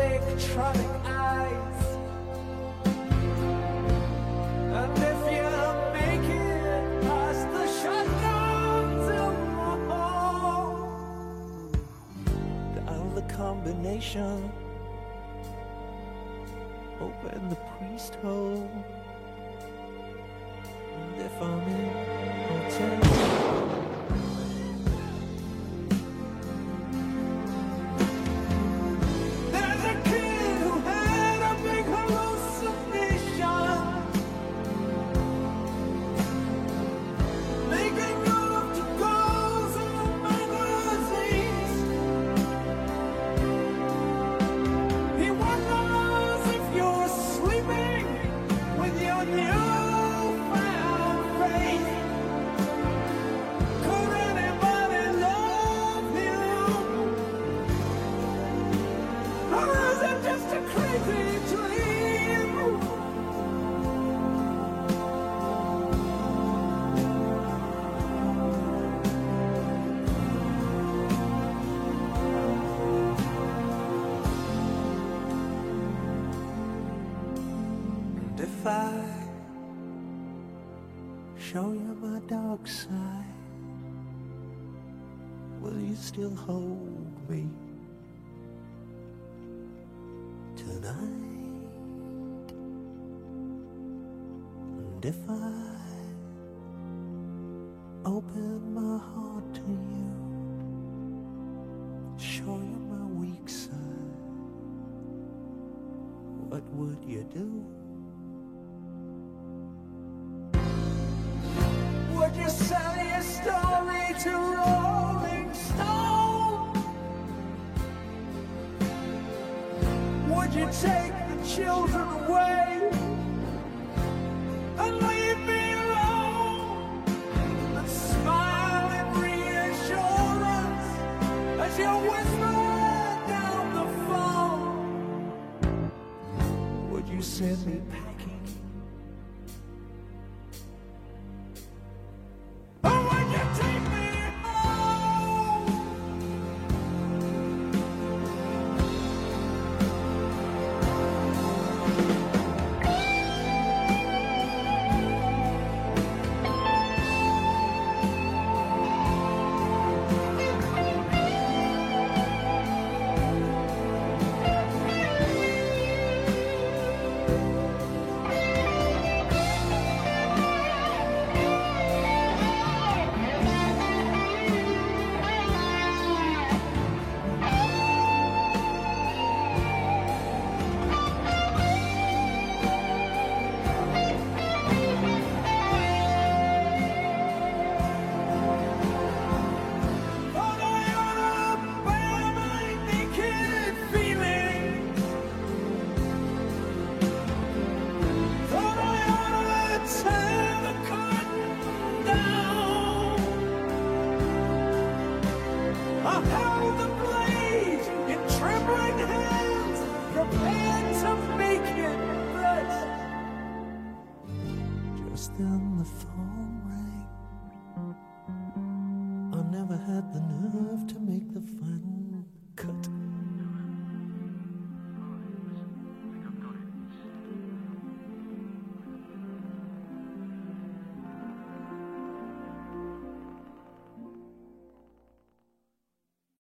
electronic eyes. And if you make it past the shutdowns in dial the combination, open the priest hole. And if I'm in, I'll tell still hold me? tonight. And if I open my heart to you, show you my weak side, what would you do? Take the children away and leave me alone and smile in reassurance as you whisper down the phone? Would you send me